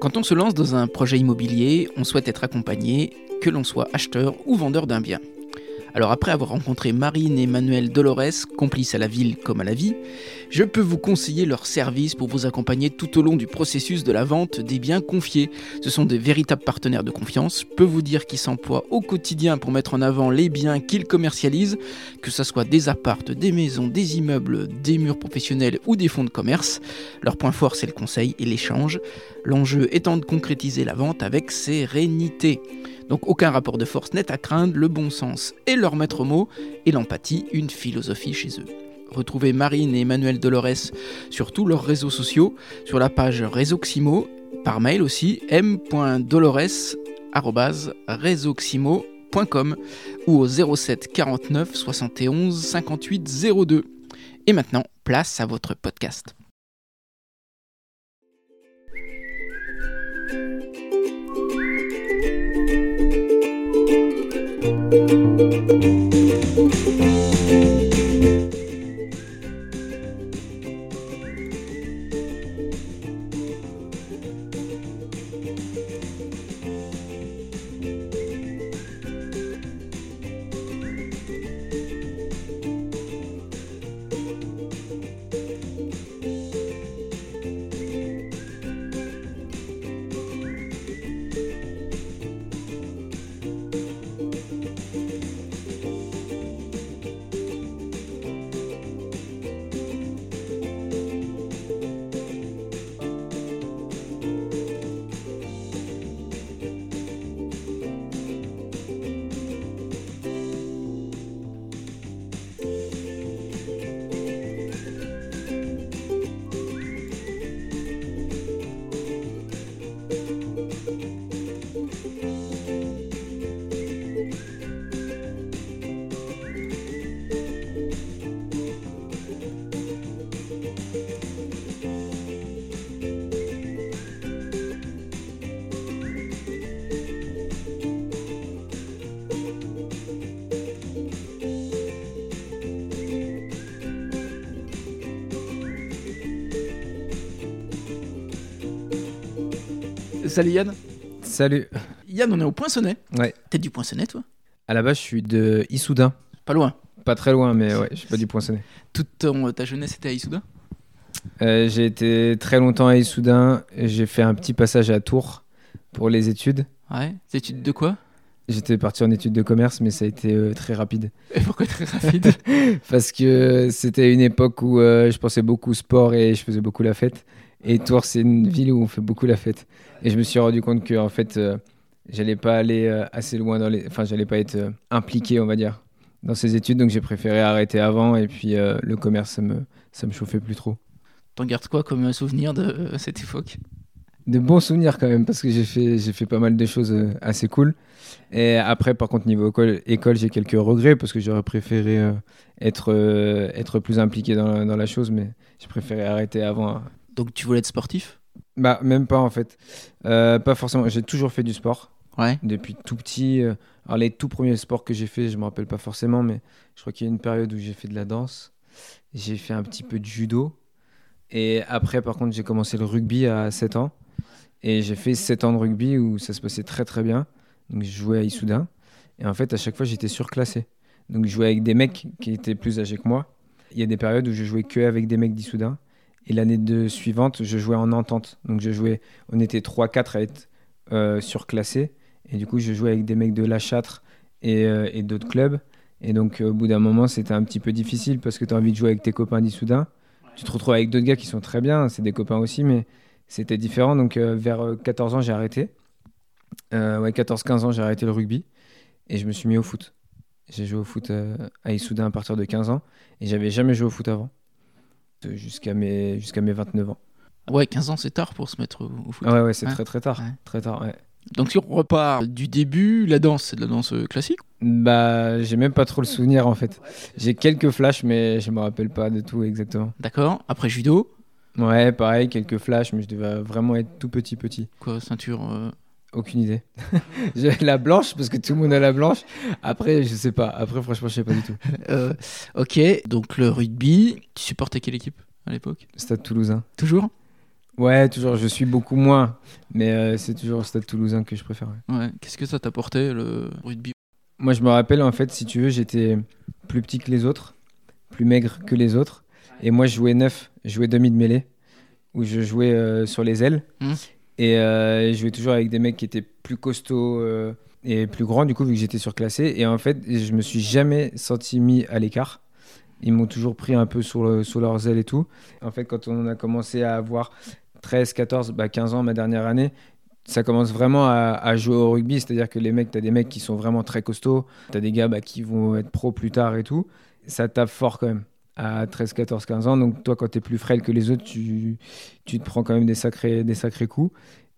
Quand on se lance dans un projet immobilier, on souhaite être accompagné, que l'on soit acheteur ou vendeur d'un bien. Alors après avoir rencontré Marine et Manuel Dolores, complices à la ville comme à la vie, je peux vous conseiller leurs services pour vous accompagner tout au long du processus de la vente des biens confiés. Ce sont des véritables partenaires de confiance. Je peux vous dire qu'ils s'emploient au quotidien pour mettre en avant les biens qu'ils commercialisent, que ce soit des appartes, des maisons, des immeubles, des murs professionnels ou des fonds de commerce. Leur point fort, c'est le conseil et l'échange. L'enjeu étant de concrétiser la vente avec sérénité. Donc aucun rapport de force n'est à craindre, le bon sens est leur maître mot et l'empathie une philosophie chez eux. Retrouvez Marine et Emmanuel Dolores sur tous leurs réseaux sociaux, sur la page Réseauximo, par mail aussi m.dolores@réseauximo.com ou au 07 49 71 58 02. Et maintenant, place à votre podcast. Música Salut Yann. Salut. Yann, on est au Poinçonnet. Ouais. T'es du Poinçonnet, toi? À la base, je suis de Issoudun. Pas loin. Pas très loin, mais ouais, je suis pas du Poinçonnet. Toute ton- ta jeunesse était à Issoudun? Euh, j'ai été très longtemps à Issoudun. J'ai fait un petit passage à Tours pour les études. Ouais. Des études de quoi? J'étais parti en études de commerce, mais ça a été euh, très rapide. Et pourquoi très rapide? Parce que c'était une époque où euh, je pensais beaucoup sport et je faisais beaucoup la fête. Et Tours, c'est une ville où on fait beaucoup la fête. Et je me suis rendu compte que, en fait, euh, j'allais pas aller euh, assez loin dans les. Enfin, j'allais pas être euh, impliqué, on va dire, dans ces études. Donc, j'ai préféré arrêter avant. Et puis, euh, le commerce, ça me, ça me chauffait plus trop. T'en gardes quoi comme souvenir de cette époque? De bons souvenirs quand même, parce que j'ai fait, j'ai fait pas mal de choses assez cool. Et après, par contre, niveau école, école j'ai quelques regrets, parce que j'aurais préféré euh, être, euh, être plus impliqué dans, la- dans la chose, mais j'ai préféré arrêter avant. Donc tu voulais être sportif? Bah, même pas en fait. Euh, pas forcément. J'ai toujours fait du sport, Ouais. depuis tout petit. euh, Alors, les tout premiers sports que j'ai fait, je me rappelle pas forcément, mais je crois qu'il y a une période où j'ai fait de la danse. J'ai fait un petit peu de judo. Et après, par contre, j'ai commencé le rugby à 7 ans. Et j'ai fait 7 ans de rugby où ça se passait très très bien. Donc je jouais à Issoudun. Et en fait, à chaque fois, j'étais surclassé. Donc je jouais avec des mecs qui étaient plus âgés que moi. Il y a des périodes où je jouais que avec des mecs d'Issoudun. Et l'année suivante, je jouais en entente. Donc je jouais, on était 3-4 à être euh, surclassés. Et du coup, je jouais avec des mecs de La Châtre et, euh, d'autres clubs. Et donc, euh, au bout d'un moment, c'était un petit peu difficile parce que tu as envie de jouer avec tes copains d'Issoudun. Tu te retrouves avec d'autres gars qui sont très bien, c'est des copains aussi, mais c'était différent. Donc, vers euh, 14 ans, j'ai arrêté. Ouais, 14-15 ans, j'ai arrêté le rugby et je me suis mis au foot. J'ai joué au foot à Issoudun à partir de 15 ans et j'avais jamais joué au foot avant, jusqu'à mes, jusqu'à mes 29 ans. Ouais, 15 ans, c'est tard pour se mettre au, au foot. Ah ouais, ouais, c'est Ouais. très très tard. Ouais. Très tard, ouais. Donc si on repart du début, la danse, c'est de la danse euh, classique Bah, j'ai même pas trop le souvenir en fait. J'ai quelques flashs, mais je me rappelle pas de tout exactement. D'accord. Après judo, Ouais, pareil, quelques flashs, mais je devais vraiment être tout petit petit. quoi, ceinture. euh, Aucune idée. j'ai la blanche parce que tout le monde a la blanche. Après, je sais pas. Après, franchement, je sais pas du tout. euh, ok, donc le rugby, tu supportais quelle équipe à l'époque? Stade Toulousain. Toujours? Ouais, toujours, je suis beaucoup moins. Mais euh, c'est toujours le stade toulousain que je préfère. ouais. Ouais. Qu'est-ce que ça t'a apporté le rugby? Moi, je me rappelle, en fait, si tu veux, j'étais plus petit que les autres, plus maigre que les autres. Et moi, je jouais neuf, je jouais demi de mêlée, où je jouais euh, sur les ailes. Mhm. Et euh, je jouais toujours avec des mecs qui étaient plus costauds euh, et plus grands, du coup, vu que j'étais surclassé. Et en fait, je me suis jamais senti mis à l'écart. Ils m'ont toujours pris un peu sur, sur leurs ailes et tout. En fait, quand on a commencé à avoir 13, 14, bah 15 ans, ma dernière année, ça commence vraiment à, à jouer au rugby. C'est-à-dire que les mecs, tu as des mecs qui sont vraiment très costauds. Tu as des gars bah, qui vont être pro plus tard et tout. Ça tape fort quand même à 13, 14, 15 ans. Donc toi, quand tu es plus frêle que les autres, tu, tu te prends quand même des sacrés, des sacrés coups.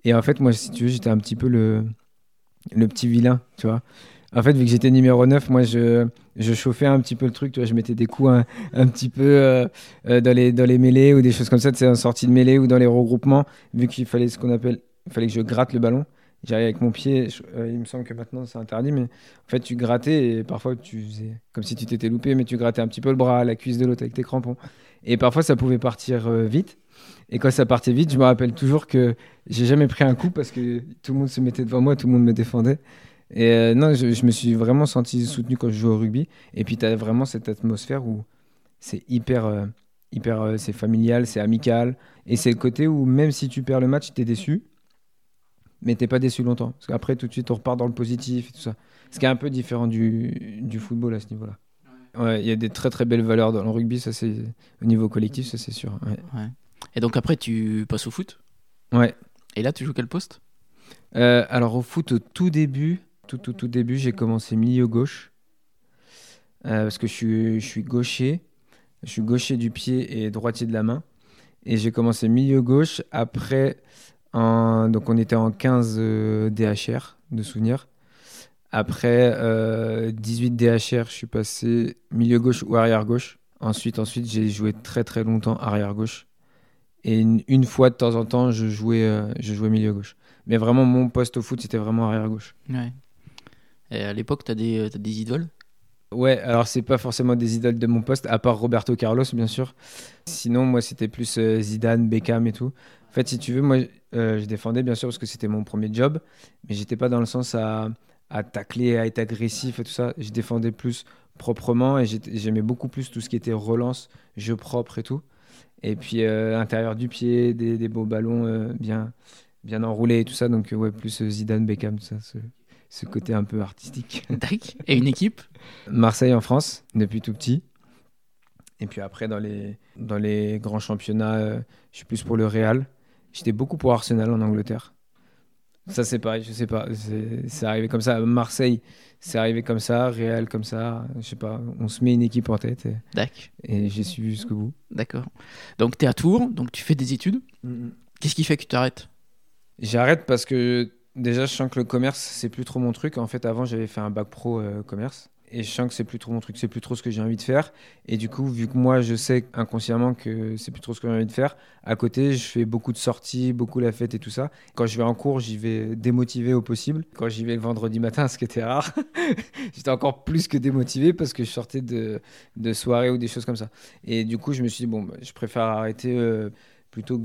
Et en fait, moi, si tu veux, j'étais un petit peu le, le petit vilain, tu vois. En fait, vu que j'étais numéro 9, moi, je, je chauffais un petit peu le truc, tu vois. Je mettais des coups un, un petit peu euh, euh, dans, les, dans les mêlées ou des choses comme ça, c'est en sortie de mêlée ou dans les regroupements, vu qu'il fallait ce qu'on appelle, fallait que je gratte le ballon. J'arrivais avec mon pied, euh, il me semble que maintenant c'est interdit, mais en fait tu grattais et parfois tu faisais comme si tu t'étais loupé, mais tu grattais un petit peu le bras, la cuisse de l'autre avec tes crampons. Et parfois ça pouvait partir euh, vite. Et quand ça partait vite, je me rappelle toujours que j'ai jamais pris un coup parce que tout le monde se mettait devant moi, tout le monde me défendait. Et euh, non, je, me suis vraiment senti soutenu quand je jouais au rugby. Et puis tu as vraiment cette atmosphère où c'est hyper, hyper c'est familial, c'est amical. Et c'est le côté où même si tu perds le match, tu es déçu, mais t'es pas déçu longtemps. Parce qu'après, tout de suite, on repart dans le positif et tout ça. Ce qui est un peu différent du, du football à ce niveau-là. Ouais, il y a des très très belles valeurs dans le rugby, ça c'est au niveau collectif, ça c'est sûr. Ouais. Et donc après, tu passes au foot? Ouais. Et là, tu joues quel poste? Euh, alors au foot, au tout début, tout tout tout début, j'ai commencé milieu gauche Euh, parce que je suis, je suis gaucher, je suis gaucher du pied et droitier de la main. Et j'ai commencé milieu gauche. Après, donc on était en 15 euh, DHR de souvenirs. Après euh, 18 DHR, je suis passé milieu gauche ou arrière gauche. Ensuite, ensuite j'ai joué très très longtemps arrière gauche. Et une, une fois de temps en temps, je jouais, euh, je jouais milieu gauche. Mais vraiment, mon poste au foot, c'était vraiment arrière gauche. Ouais. Et à l'époque, t'as des, t'as des idoles? Ouais, alors c'est pas forcément des idoles de mon poste, à part Roberto Carlos, bien sûr. Sinon, moi, c'était plus euh, Zidane, Beckham et tout. En fait, si tu veux, moi, euh, je défendais, bien sûr, parce que c'était mon premier job, mais j'étais pas dans le sens à, à tacler, à être agressif et tout ça. Je défendais plus proprement et j'aimais beaucoup plus tout ce qui était relance, jeu propre et tout. Et puis, euh, intérieur du pied, des, des beaux ballons euh, bien, bien enroulés et tout ça. Donc, ouais, plus Zidane, Beckham, tout ça, ce, ce côté un peu artistique. Tac. Et une équipe? Marseille en France, depuis tout petit. Et puis après, dans les, dans les grands championnats, je suis plus pour le Real. J'étais beaucoup pour Arsenal en Angleterre. Ça, c'est pareil, je sais pas. C'est arrivé comme ça. Marseille, c'est arrivé comme ça. Real, comme ça. Je sais pas. On se met une équipe en tête et, et j'ai suivi jusqu'au bout. D'accord. Donc t'es à Tours, donc tu fais des études. Qu'est-ce qui fait que tu t'arrêtes? J'arrête parce que déjà, je sens que le commerce, c'est plus trop mon truc. En fait, avant, j'avais fait un bac pro euh, commerce. Et je sens que c'est plus trop mon truc, c'est plus trop ce que j'ai envie de faire. Et du coup, vu que moi, je sais inconsciemment que c'est plus trop ce que j'ai envie de faire, à côté, je fais beaucoup de sorties, beaucoup la fête et tout ça. Quand je vais en cours, j'y vais démotivé au possible. Quand j'y vais le vendredi matin, ce qui était rare, j'étais encore plus que démotivé parce que je sortais de, de soirées ou des choses comme ça. Et du coup, je me suis dit, bon, bah, je préfère arrêter. euh, plutôt que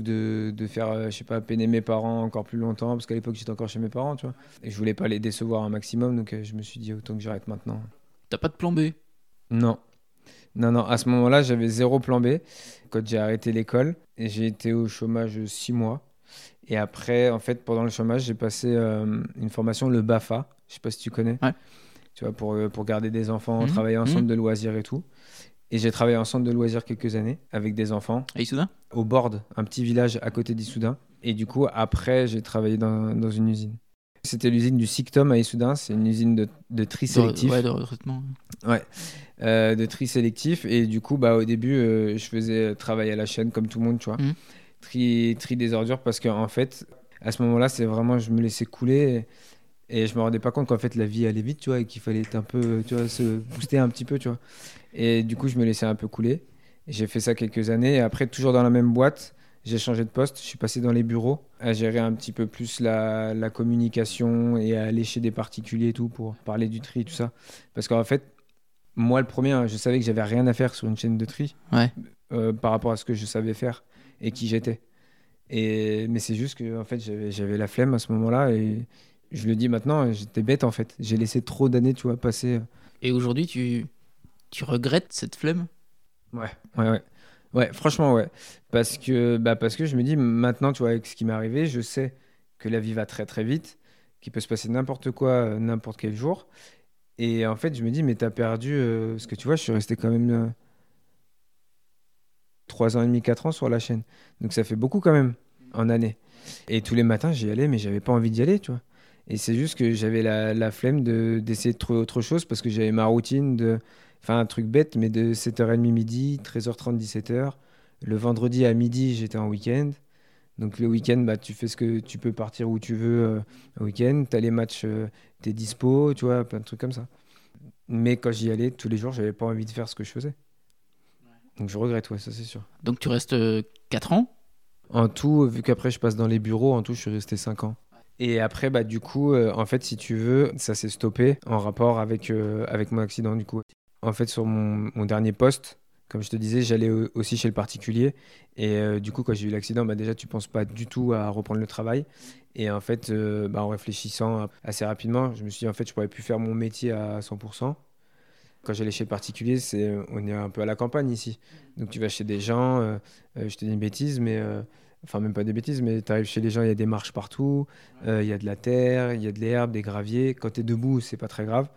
de, faire, euh, je sais pas, peiner mes parents encore plus longtemps, parce qu'à l'époque j'étais encore chez mes parents, tu vois. Et je voulais pas les décevoir un maximum, donc euh, je me suis dit autant que j'arrête maintenant. T'as pas de plan B? Non. Non, non, à ce moment-là, j'avais zéro plan B quand j'ai arrêté l'école et j'ai été au chômage six mois. Et après, en fait, pendant le chômage, j'ai passé euh, une formation, le BAFA. Je sais pas si tu connais. Ouais. Tu vois, pour, euh, pour garder des enfants, Mhm, travailler en mhm. centre de loisirs et tout. Et j'ai travaillé en centre de loisirs quelques années avec des enfants À Issoudun? Au Bord, un petit village à côté d'Issoudun. Et du coup, après, j'ai travaillé dans, dans une usine. C'était l'usine du Sictom à Issoudun. C'est une usine de, de tri sélectif. De, ouais, de recrutement. Euh, de tri sélectif. Et du coup, bah, au début, euh, je faisais travail à la chaîne comme tout le monde, tu vois. Mhm. Tri, tri des ordures parce qu'en fait, à ce moment-là, c'est vraiment, je me laissais couler. Et, et je me rendais pas compte qu'en fait, la vie allait vite, tu vois, et qu'il fallait un peu, tu vois, se booster un petit peu, tu vois. Et du coup, je me laissais un peu couler. Et J'ai fait ça quelques années. Et après, toujours dans la même boîte, j'ai changé de poste. Je suis passé dans les bureaux à gérer un petit peu plus la, la communication et à aller chez des particuliers et tout pour parler du tri et tout ça. Parce qu'en fait, moi, le premier, hein, je savais que j'avais rien à faire sur une chaîne de tri Ouais. euh, par rapport à ce que je savais faire et qui j'étais. Et, mais c'est juste que en fait, j'avais, j'avais la flemme à ce moment-là et je le dis maintenant, j'étais bête en fait. J'ai laissé trop d'années, tu vois, passer. Et aujourd'hui, tu, tu regrettes cette flemme? Ouais, ouais, ouais. Ouais, franchement, ouais. Parce que, bah, parce que je me dis, maintenant, tu vois, avec ce qui m'est arrivé, je sais que la vie va très très vite, qu'il peut se passer n'importe quoi, euh, n'importe quel jour. Et en fait, je me dis, mais t'as perdu. euh, parce que tu vois, je suis resté quand même euh, 3 ans et demi, 4 ans sur la chaîne. Donc ça fait beaucoup quand même en année. Et tous les matins, j'y allais, mais j'avais pas envie d'y aller, tu vois. Et c'est juste que j'avais la, la flemme de- d'essayer de trouver autre chose parce que j'avais ma routine de. Enfin, un truc bête, mais de 7h30 midi, 13h30, 17h. Le vendredi à midi, j'étais en week-end. Donc le week-end, bah, tu fais ce que tu peux partir où tu veux euh, au week-end. Tu as les matchs, euh, t'es dispo, tu vois, plein de trucs comme ça. Mais quand j'y allais tous les jours, j'avais pas envie de faire ce que je faisais. Donc je regrette, ouais, ça c'est sûr. Donc tu restes 4 ans? En tout, vu qu'après je passe dans les bureaux, en tout je suis resté 5 ans. Et après, bah, du coup, euh, en fait, si tu veux, ça s'est stoppé en rapport avec, euh, avec mon accident, du coup. En fait, sur mon, mon dernier poste, comme je te disais, j'allais au- aussi chez le particulier. Et euh, du coup, quand j'ai eu l'accident, bah, déjà, tu penses pas du tout à reprendre le travail. Et en fait, bah, en réfléchissant assez rapidement, je me suis dit, en fait, je pourrais plus faire mon métier à 100%. Quand j'allais chez le particulier, c'est, on est un peu à la campagne ici. Donc tu vas chez des gens, je te dis une bêtise, mais enfin même pas des bêtises, mais tu arrives chez les gens, il y a des marches partout, euh, il y a de la terre, il y a de l'herbe, des graviers. Quand tu es debout, c'est pas très grave.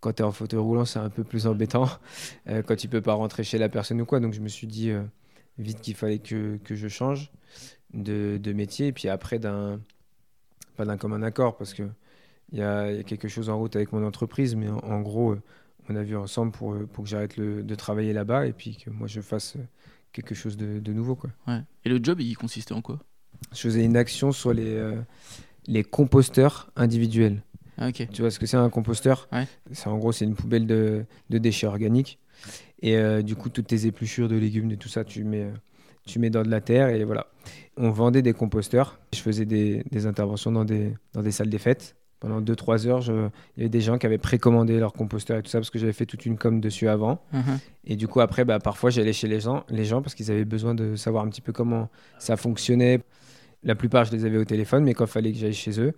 Quand tu es en fauteuil roulant, c'est un peu plus embêtant. Euh, quand tu peux pas rentrer chez la personne ou quoi. Donc je me suis dit euh, vite qu'il fallait que, que je change de, de métier. Et puis après, d'un, pas d'un commun accord, parce que il y a, y a quelque chose en route avec mon entreprise, mais en, en gros, on a vu ensemble pour, pour que j'arrête de travailler là-bas et puis que moi je fasse quelque chose de, de nouveau. Quoi. Ouais. Et le job, il consistait en quoi? Je faisais une action sur les, euh, les composteurs individuels. Ah. Tu vois ce que c'est un composteur? Ouais. C'est en gros c'est une poubelle de, de déchets organiques et euh, du coup toutes tes épluchures de légumes et tout ça tu mets euh, tu mets dans de la terre et voilà. On vendait des composteurs. Je faisais des, des interventions dans des dans des salles des fêtes. Pendant 2-3 heures, je- il y avait des gens qui avaient précommandé leur composteur et tout ça parce que j'avais fait toute une com dessus avant. Mhm. Et du coup, après, bah, parfois, j'allais chez les gens, les gens parce qu'ils avaient besoin de savoir un petit peu comment ça fonctionnait. La plupart, je les avais au téléphone, mais quand il fallait que j'aille chez eux,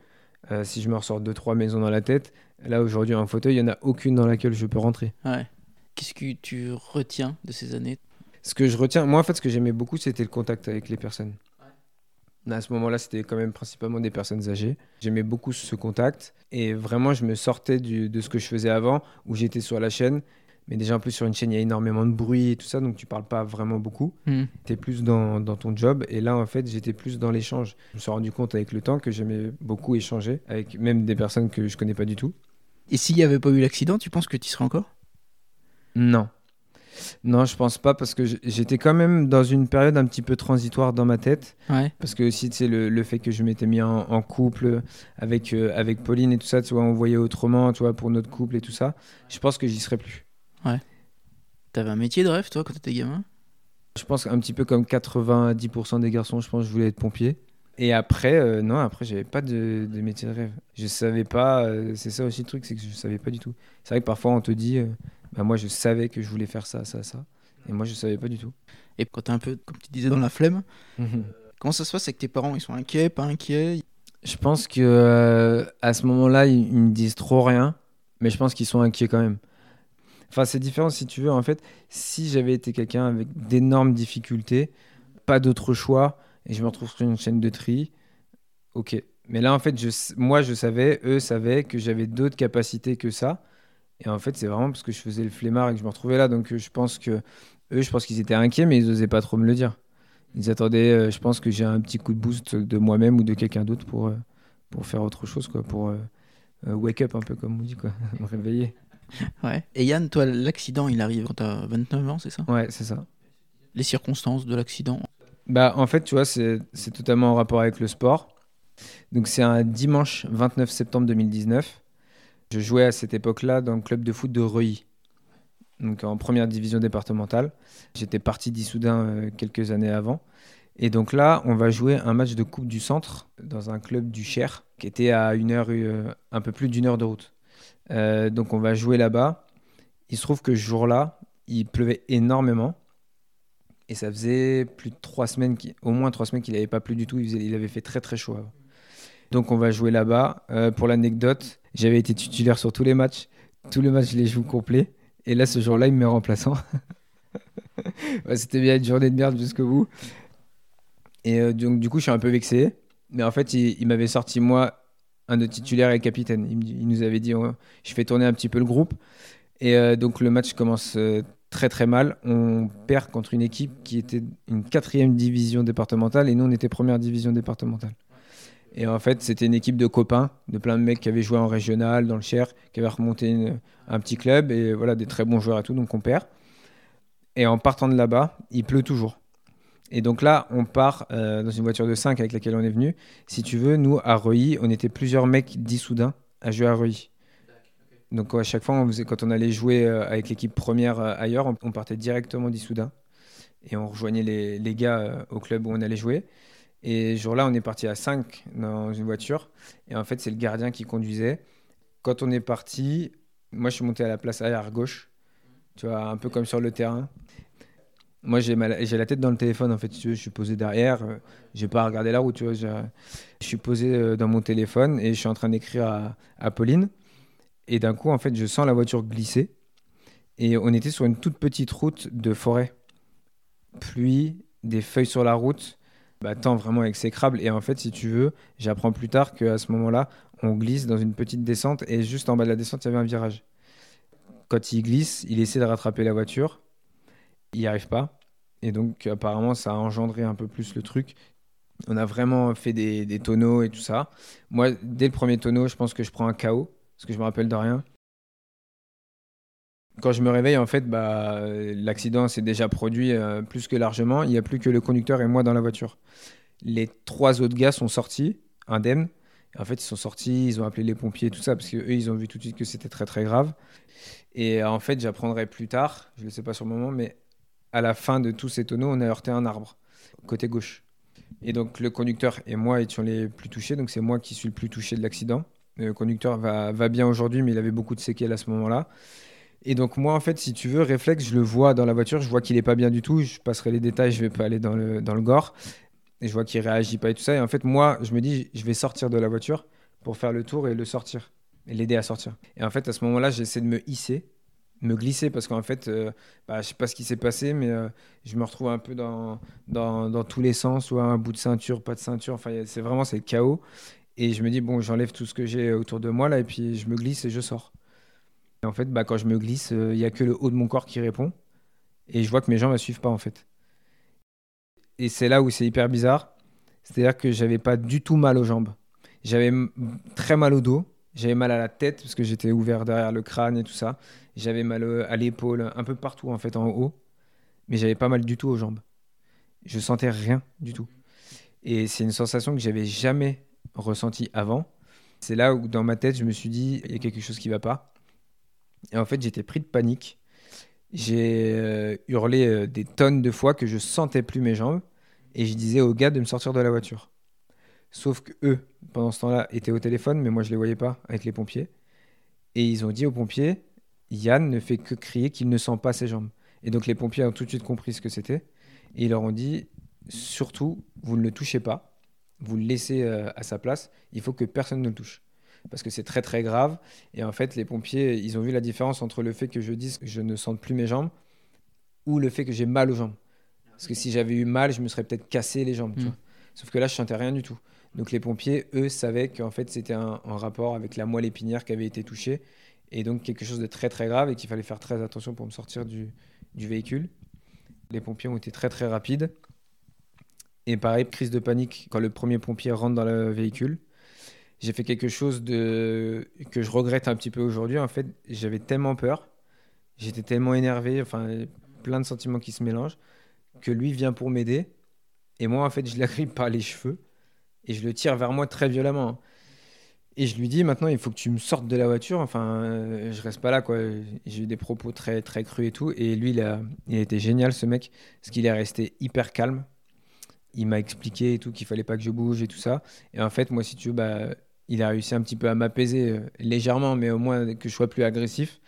euh, si je me ressors deux, trois maisons dans la tête, là, aujourd'hui, un fauteuil, il n'y en a aucune dans laquelle je peux rentrer. Ouais. Qu'est-ce que tu retiens de ces années? Ce que je retiens, moi, en fait, ce que j'aimais beaucoup, c'était le contact avec les personnes. À ce moment-là, c'était quand même principalement des personnes âgées. J'aimais beaucoup ce contact. Et vraiment, je me sortais du- de ce que je faisais avant, où j'étais sur la chaîne. Mais déjà, en plus, sur une chaîne, il y a énormément de bruit et tout ça, donc tu parles pas vraiment beaucoup. Hmm. tu es plus dans, dans ton job. Et là, en fait, j'étais plus dans l'échange. Je me suis rendu compte avec le temps que j'aimais beaucoup échanger avec même des personnes que je connais pas du tout. Et s'il n'y avait pas eu l'accident, tu penses que tu serais encore? Non. Non, je pense pas parce que j'étais quand même dans une période un petit peu transitoire dans ma tête. Ouais. Parce que aussi, sais, le, le fait que je m'étais mis en, en couple avec, euh, avec Pauline et tout ça, tu vois, on voyait autrement, tu vois, pour notre couple et tout ça. Je pense que j'y serais plus. T'avais un métier de rêve, toi, quand t'étais gamin? Je pense un petit peu comme 90% des garçons, je pense que je voulais être pompier. Et après, euh, non, après, j'avais pas de, de métier de rêve. Je savais pas, euh, c'est ça aussi le truc, c'est que je savais pas du tout. C'est vrai que parfois on te dit, euh, bah, moi je savais que je voulais faire ça, ça, ça. Et moi je savais pas du tout. Et quand t'es un peu, comme tu disais, dans la flemme, comment ça se passe avec tes parents Ils sont inquiets, pas inquiets? Je pense que euh, à ce moment-là, ils, ils me disent trop rien, mais je pense qu'ils sont inquiets quand même. Enfin, c'est différent si tu veux. En fait, si j'avais été quelqu'un avec d'énormes difficultés, pas d'autre choix, et je me retrouve sur une chaîne de tri, ok. Mais là, en fait, je, moi, je savais, eux savaient que j'avais d'autres capacités que ça. Et en fait, c'est vraiment parce que je faisais le flemmard et que je me retrouvais là. Donc, euh, je pense que eux, je pense qu'ils étaient inquiets, mais ils osaient pas trop me le dire. Ils attendaient, euh, je pense que j'ai un petit coup de boost de moi-même ou de quelqu'un d'autre pour, euh, pour faire autre chose, quoi, pour euh, wake up un peu comme on dit, quoi, me réveiller. Ouais. Et Yann, toi, l'accident, il arrive quand t'as 29 ans, c'est ça? Ouais, c'est ça. Les circonstances de l'accident? Bah, en fait, tu vois, c'est c'est totalement en rapport avec le sport. Donc, c'est un dimanche 29 septembre 2019. Je jouais à cette époque-là dans le club de foot de Reuilly, donc en première division départementale. J'étais parti d'Issoudun euh, quelques années avant. Et donc là, on va jouer un match de Coupe du Centre dans un club du Cher, qui était à une heure, euh, un peu plus d'une heure de route. Euh, donc on va jouer là-bas. Il se trouve que ce jour-là, il pleuvait énormément. Et ça faisait plus de trois semaines, au moins trois semaines qu'il n'avait pas plu du tout. Il, avait fait très très chaud avant. Donc on va jouer là-bas. Pour l'anecdote, j'avais été titulaire sur tous les matchs. Tous les matchs, je les joue complets. Et là, ce jour-là, il me met remplaçant. C'était bien une journée de merde jusqu'au bout. Et euh, donc, du coup, je suis un peu vexé. Mais en fait, il, m'avait sorti, moi, un de titulaire et capitaine. Il, nous avait dit, je fais tourner un petit peu le groupe. Et euh, donc, le match commence très très mal. On perd contre une équipe qui était une quatrième division départementale et nous on était première division départementale. Et en fait, c'était une équipe de copains, de plein de mecs qui avaient joué en régional, dans le Cher, qui avaient remonté un petit club et voilà, des très bons joueurs et tout, donc on perd. Et en partant de là-bas, il pleut toujours. Et donc là, on part euh, dans une voiture de 5 avec laquelle on est venu. Si tu veux, nous, à Reuilly, on était plusieurs mecs d'Issoudun à jouer à Reuilly. Donc à chaque fois, quand on allait jouer euh, avec l'équipe première euh, ailleurs, on, partait directement d'Issoudun et on rejoignait les, gars au club où on allait jouer. Et ce jour-là, on est parti à 5 dans une voiture. Et en fait, c'est le gardien qui conduisait. Quand on est parti, moi, je suis monté à la place arrière gauche, tu vois, un peu comme sur le terrain. Moi, j'ai la tête dans le téléphone, en fait, je suis posé derrière. J'ai pas regardé la route, tu vois. Je suis posé dans mon téléphone et je suis en train d'écrire à, à Pauline. Et d'un coup, en fait, je sens la voiture glisser. Et on était sur une toute petite route de forêt. Pluie, des feuilles sur la route, bah, vraiment exécrable. Et en fait, si tu veux, j'apprends plus tard qu'à ce moment-là, on glisse dans une petite descente et juste en bas de la descente, il y avait un virage. Quand il glisse, il essaie de rattraper la voiture. Il n'y arrive pas. Et donc, apparemment, ça a engendré un peu plus le truc. On a vraiment fait des, des tonneaux et tout ça. Moi, dès le premier tonneau, je pense que je prends un KO parce que je me rappelle de rien. Quand je me réveille, en fait, bah, l'accident s'est déjà produit euh, plus que largement. Il n'y a plus que le conducteur et moi dans la voiture. Les trois autres gars sont sortis, indemnes. En fait, ils sont sortis, ils ont appelé les pompiers, tout ça, parce qu'eux, ils ont vu tout de suite que c'était très très grave. Et en fait, j'apprendrai plus tard, je ne le sais pas sur le moment, mais à la fin de tous ces tonneaux, on a heurté un arbre, côté gauche. Et donc, le conducteur et moi étions les plus touchés, donc c'est moi qui suis le plus touché de l'accident. Le conducteur va bien aujourd'hui, mais il avait beaucoup de séquelles à ce moment-là. Et donc moi, en fait, si tu veux, réflexe, je le vois dans la voiture, je vois qu'il est pas bien du tout, je passerai les détails, je vais pas aller dans le, dans le gore, et je vois qu'il réagit pas et tout ça. Et en fait, moi, je me dis, je vais sortir de la voiture pour faire le tour et le sortir, et l'aider à sortir. Et en fait, à ce moment-là, j'essaie de me hisser, me glisser, parce qu'en fait, euh, bah, je sais pas ce qui s'est passé, mais euh, je me retrouve un peu dans, dans, dans, tous les sens, soit un bout de ceinture, pas de ceinture, enfin, c'est vraiment, c'est le chaos. Et je me dis, bon, j'enlève tout ce que j'ai autour de moi là, et puis je me glisse et je sors. Et en fait, bah, quand je me glisse, euh, il n'y a que le haut de mon corps qui répond. Et je vois que mes jambes ne suivent pas en fait. Et c'est là où c'est hyper bizarre. C'est-à-dire que j'avais pas du tout mal aux jambes. J'avais très mal au dos. J'avais mal à la tête parce que j'étais ouvert derrière le crâne et tout ça. J'avais mal euh, à l'épaule, un peu partout en fait en haut. Mais j'avais pas mal du tout aux jambes. Je sentais rien du tout. Et c'est une sensation que j'avais jamais ressenti avant. C'est là où, dans ma tête, je me suis dit, il y a quelque chose qui va pas. Et en fait, j'étais pris de panique. J'ai euh, hurlé euh, des tonnes de fois que je sentais plus mes jambes. Et je disais aux gars de me sortir de la voiture. Sauf que eux, pendant ce temps-là, étaient au téléphone, mais moi, je les voyais pas avec les pompiers. Et ils ont dit aux pompiers, Yann ne fait que crier qu'il ne sent pas ses jambes. Et donc, les pompiers ont tout de suite compris ce que c'était. Et ils leur ont dit, surtout, vous ne le touchez pas vous le laissez euh, à sa place, il faut que personne ne le touche. Parce que c'est très très grave. Et en fait, les pompiers, ils ont vu la différence entre le fait que je dise que je ne sente plus mes jambes ou le fait que j'ai mal aux jambes. Parce que si j'avais eu mal, je me serais peut-être cassé les jambes. Mm. Sauf que là, je sentais rien du tout. Donc les pompiers, eux, savaient qu'en fait, c'était un, rapport avec la moelle épinière qui avait été touchée. Et donc quelque chose de très très grave et qu'il fallait faire très attention pour me sortir du, du véhicule. Les pompiers ont été très très rapides. Et pareil, crise de panique quand le premier pompier rentre dans le véhicule. J'ai fait quelque chose de que je regrette un petit peu aujourd'hui. En fait, j'avais tellement peur, j'étais tellement énervé, enfin plein de sentiments qui se mélangent, que lui vient pour m'aider. Et moi, en fait, je l'agrippe par les cheveux et je le tire vers moi très violemment. Et je lui dis maintenant, il faut que tu me sortes de la voiture. Enfin, euh, je reste pas là, quoi. J'ai eu des propos très, très crus et tout. Et lui, il a, il a été génial, ce mec, parce qu'il est resté hyper calme il m'a expliqué et tout qu'il fallait pas que je bouge et tout ça. Et en fait, moi, si tu veux, bah, il a réussi un petit peu à m'apaiser euh, légèrement, mais au moins que je sois plus agressif.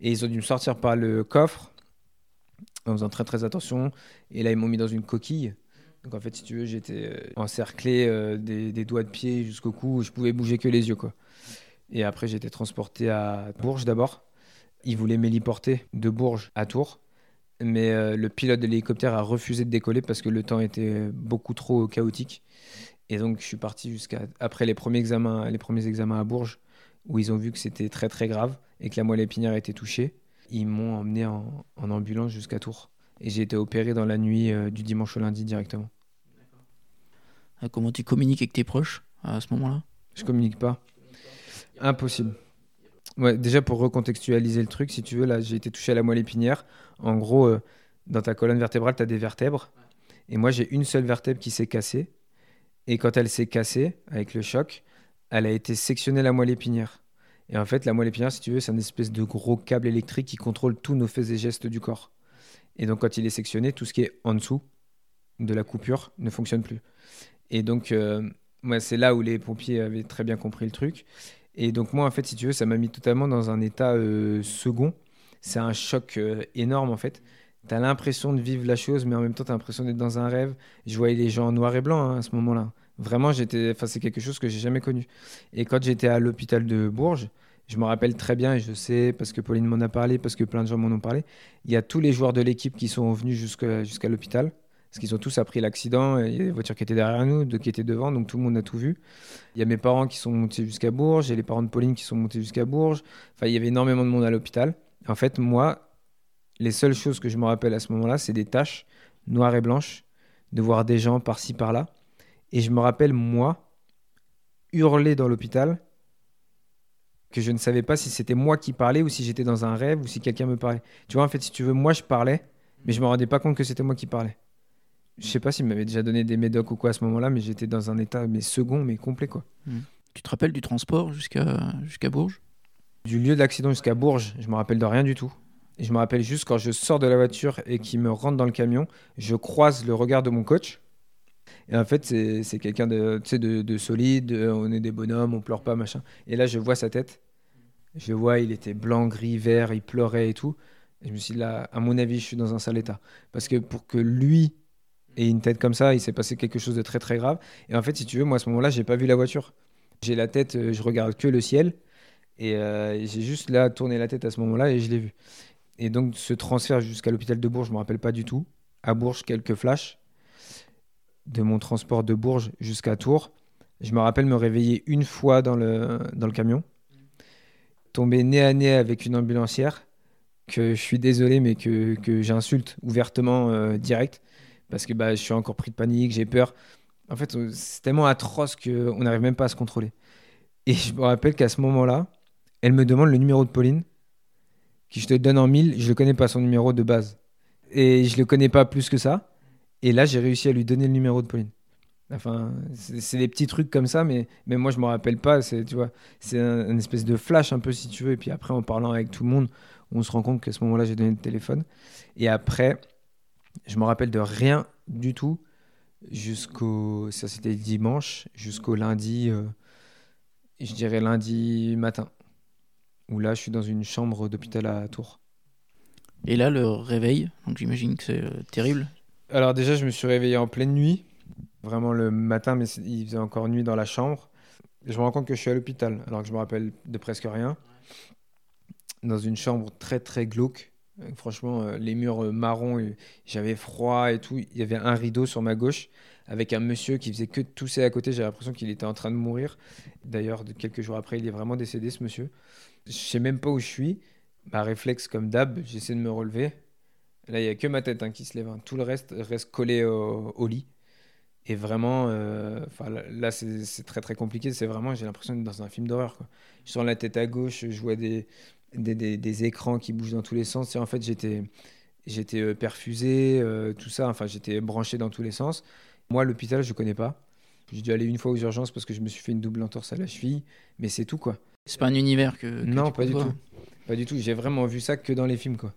Et ils ont dû me sortir par le coffre. en faisant très très attention. Et là, ils m'ont mis dans une coquille. Donc en fait, si tu veux, j'étais euh, encerclé euh, des, doigts de pied jusqu'au cou. Je pouvais bouger que les yeux. Et après, été transporté à Bourges d'abord. Ils voulaient m'héliporter de Bourges à Tours. Mais le pilote de l'hélicoptère a refusé de décoller parce que le temps était beaucoup trop chaotique. Et donc, je suis parti jusqu'à après les premiers examens, les premiers examens à Bourges, où ils ont vu que c'était très très grave et que la moelle épinière était touchée. Ils m'ont emmené en, en ambulance jusqu'à Tours. Et j'ai été opéré dans la nuit euh, du dimanche au lundi directement. Comment tu communiques avec tes proches à ce moment-là? Je communique pas. Impossible. Ouais, déjà pour recontextualiser le truc, si tu veux, là j'ai été touché à la moelle épinière. En gros, euh, dans ta colonne vertébrale, tu as des vertèbres. Et moi, j'ai une seule vertèbre qui s'est cassée. Et quand elle s'est cassée, avec le choc, elle a été sectionnée la moelle épinière. Et en fait, la moelle épinière, si tu veux, c'est un espèce de gros câble électrique qui contrôle tous nos faits et gestes du corps. Et donc, quand il est sectionné, tout ce qui est en dessous de la coupure ne fonctionne plus. Et donc, euh, c'est là où les pompiers avaient très bien compris le truc. Et donc, moi, en fait, si tu veux, ça m'a mis totalement dans un état euh, second. C'est un choc euh, énorme, en fait. Tu as l'impression de vivre la chose, mais en même temps, tu as l'impression d'être dans un rêve. Je voyais les gens en noir et blanc hein, à ce moment-là. Vraiment, j'étais, enfin, c'est quelque chose que j'ai jamais connu. Et quand j'étais à l'hôpital de Bourges, je me rappelle très bien, et je sais, parce que Pauline m'en a parlé, parce que plein de gens m'en ont parlé, il y a tous les joueurs de l'équipe qui sont venus jusqu'à l'hôpital, parce qu'ils ont tous appris l'accident, il y a des voitures qui étaient derrière nous, deux qui étaient devant, donc tout le monde a tout vu. Il y a mes parents qui sont montés jusqu'à Bourges, et les parents de Pauline qui sont montés jusqu'à Bourges, enfin, il y avait énormément de monde à l'hôpital. En fait, moi, les seules choses que je me rappelle à ce moment-là, c'est des taches noires et blanches, de voir des gens par-ci, par-là. Et je me rappelle, moi, hurler dans l'hôpital que je ne savais pas si c'était moi qui parlais ou si j'étais dans un rêve ou si quelqu'un me parlait. Tu vois, en fait, si tu veux, moi je parlais, mais je me rendais pas compte que c'était moi qui parlais. Je sais pas s'il m'avait déjà donné des médocs ou quoi à ce moment-là, mais j'étais dans un état mais second, mais complet quoi. Mmh. Tu te rappelles du transport jusqu'à jusqu'à Bourges? Du lieu de l'accident jusqu'à Bourges, je me rappelle de rien du tout. Et je me rappelle juste quand je sors de la voiture et qu'il me rentre dans le camion, je croise le regard de mon coach. Et en fait, c'est quelqu'un de, de, de, solide, on est des bonhommes, on pleure pas, machin. Et là, je vois sa tête. Je vois, il était blanc, gris, vert, il pleurait et tout. Et je me suis dit, là, à mon avis, je suis dans un sale état. Parce que pour que lui ait une tête comme ça, il s'est passé quelque chose de très, très grave. Et en fait, si tu veux, moi, à ce moment-là, j'ai pas vu la voiture. J'ai la tête, euh, je regarde que le ciel. Et euh, j'ai juste là tourné la tête à ce moment-là et je l'ai vu. Et donc, ce transfert jusqu'à l'hôpital de Bourges, je me rappelle pas du tout. À Bourges, quelques flashs de mon transport de Bourges jusqu'à Tours. Je me rappelle me réveiller une fois dans le, dans le camion, tomber nez à nez avec une ambulancière, que je suis désolé, mais que, que j'insulte ouvertement euh, direct, parce que bah, je suis encore pris de panique, j'ai peur. En fait, c'est tellement atroce qu'on n'arrive même pas à se contrôler. Et je me rappelle qu'à ce moment-là, elle me demande le numéro de Pauline, qui je te donne en mille, je ne connais pas son numéro de base. Et je ne le connais pas plus que ça. Et là, j'ai réussi à lui donner le numéro de Pauline. Enfin, c'est des petits trucs comme ça, mais, moi, je me rappelle pas. C'est un, espèce de flash un peu, si tu veux. Et puis après, en parlant avec tout le monde, on se rend compte qu'à ce moment-là, j'ai donné le téléphone. Et après, je me rappelle de rien du tout jusqu'au. Ça, c'était dimanche, jusqu'au lundi, euh, je dirais lundi matin, où là, je suis dans une chambre d'hôpital à Tours. Et là, le réveil, donc j'imagine que c'est euh, terrible. Alors déjà, je me suis réveillé en pleine nuit, vraiment le matin, mais il faisait encore nuit dans la chambre. je me rends compte que je suis à l'hôpital, alors que je me rappelle de presque rien. Dans une chambre très très glauque. Franchement, euh, les murs euh, marrons, j'avais froid et tout. Il y avait un rideau sur ma gauche avec un monsieur qui faisait que tousser à côté. J'avais l'impression qu'il était en train de mourir. D'ailleurs, quelques jours après, il est vraiment décédé, ce monsieur. Je sais même pas où je suis. Ma réflexe, comme d'hab, j'essaie de me relever. Là, il n'y a que ma tête hein, qui se lève. Hein. Tout le reste reste collé au, lit. Et vraiment, euh, là, c'est très très compliqué. C'est vraiment, j'ai l'impression d'être dans un film d'horreur. Je sens la tête à gauche, je vois des, des, des, écrans qui bougent dans tous les sens. Et en fait, j'étais euh, perfusé, euh, tout ça. Enfin, j'étais branché dans tous les sens. Moi, l'hôpital, je connais pas. J'ai dû aller une fois aux urgences parce que je me suis fait une double entorse à la cheville. Mais c'est tout, quoi. C'est pas un univers que. non, pas du tout. Pas du tout. J'ai vraiment vu ça que dans les films, quoi.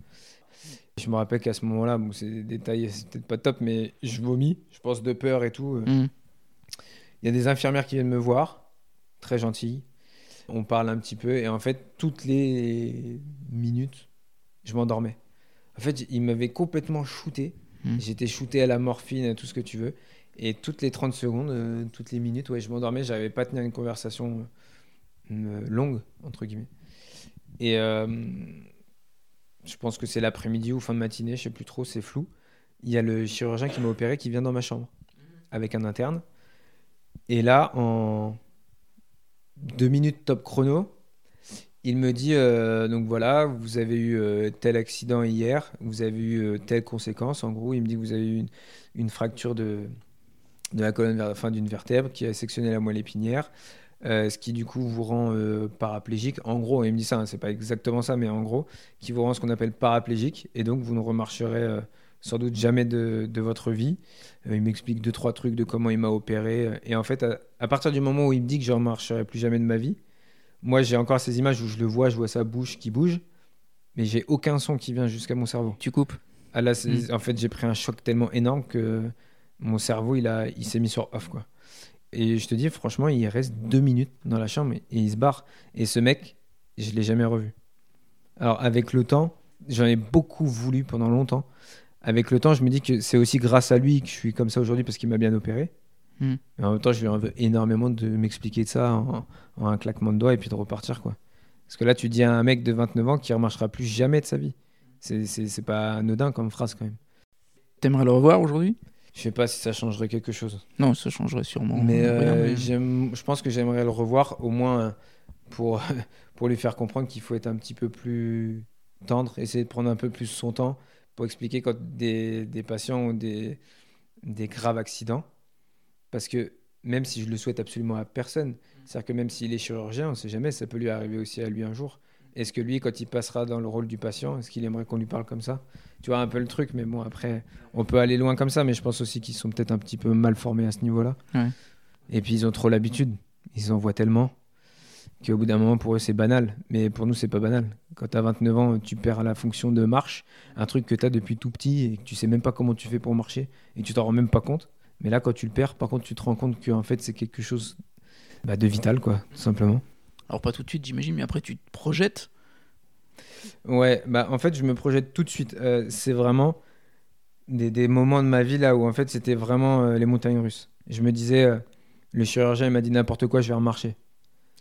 Je me rappelle qu'à ce moment-là, bon, c'est des détails, c'est peut-être pas top, mais je vomis, je pense de peur et tout. Mm. Il y a des infirmières qui viennent me voir, très gentilles. On parle un petit peu et en fait, toutes les minutes, je m'endormais. En fait, il m'avait complètement shooté. Hmm. J'étais shooté à la morphine, à tout ce que tu veux. Et toutes les 30 secondes, euh, toutes les minutes, ouais, je m'endormais. J'arrivais pas à tenir une conversation euh, longue, entre guillemets. Et euh, je pense que c'est l'après-midi ou fin de matinée, je sais plus trop, c'est flou. Il y a le chirurgien qui m'a opéré qui vient dans ma chambre avec un interne. Et là, en deux minutes top chrono, il me dit euh, donc voilà, vous avez eu euh, tel accident hier, vous avez eu telle conséquence. En gros, il me dit vous avez eu une, fracture de, de la colonne vers la fin d'une vertèbre qui a sectionné la moelle épinière, euh, ce qui du coup vous rend euh, paraplégique. En gros, il me dit ça, hein, c'est pas exactement ça, mais en gros, qui vous rend ce qu'on appelle paraplégique, et donc vous ne remarcherez euh, sans doute jamais de, de votre vie. Il m'explique deux trois trucs de comment il m'a opéré, et en fait, à, à partir du moment où il me dit que je ne remarcherai plus jamais de ma vie, moi j'ai encore ces images où je le vois, je vois sa bouche qui bouge, mais j'ai aucun son qui vient jusqu'à mon cerveau. Tu coupes Ah là, c'est- Mm. en fait, j'ai pris un choc tellement énorme que mon cerveau, il, a, il s'est mis sur off, quoi. Et je te dis, franchement, il reste deux minutes dans la chambre et, il se barre. Et ce mec, je l'ai jamais revu. Alors, avec le temps, j'en ai beaucoup voulu pendant longtemps. Avec le temps, je me dis que c'est aussi grâce à lui que je suis comme ça aujourd'hui parce qu'il m'a bien opéré. Mm. Mais en même temps, je lui en veux énormément de m'expliquer de ça en, en un claquement de doigts et puis de repartir, quoi. Parce que là, tu dis à un mec de 29 ans qui ne remarchera plus jamais de sa vie. C'est pas anodin comme phrase, quand même. T'aimerais le revoir aujourd'hui? Je sais pas si ça changerait quelque chose. Non, ça changerait sûrement. mais, euh, mais- je pense que j'aimerais le revoir au moins euh, pour, pour lui faire comprendre qu'il faut être un petit peu plus tendre, essayer de prendre un peu plus son temps pour expliquer quand des, des patients ont des, des graves accidents. Parce que même si je le souhaite absolument à personne, c'est-à-dire que même s'il est chirurgien, on ne sait jamais, ça peut lui arriver aussi à lui un jour. Est-ce que lui, quand il passera dans le rôle du patient, est-ce qu'il aimerait qu'on lui parle comme ça? Tu vois un peu le truc, mais bon, après, on peut aller loin comme ça, mais je pense aussi qu'ils sont peut-être un petit peu mal formés à ce niveau-là. Ouais. Et puis ils ont trop l'habitude, ils en voient tellement qu'au bout d'un moment, pour eux, c'est banal. Mais pour nous, c'est pas banal. Quand tu as 29 ans, tu perds la fonction de marche, un truc que tu as depuis tout petit et que tu sais même pas comment tu fais pour marcher et tu t'en rends même pas compte. Mais là, quand tu le perds, par contre, tu te rends compte que en fait, c'est quelque chose bah, de vital, quoi, tout simplement. Alors pas tout de suite, j'imagine, mais après tu te projettes. Ouais, bah en fait, je me projette tout de suite. Euh, c'est vraiment des, des moments de ma vie là où en fait, c'était vraiment euh, les montagnes russes. Je me disais, euh, le chirurgien il m'a dit n'importe quoi, je vais remarcher.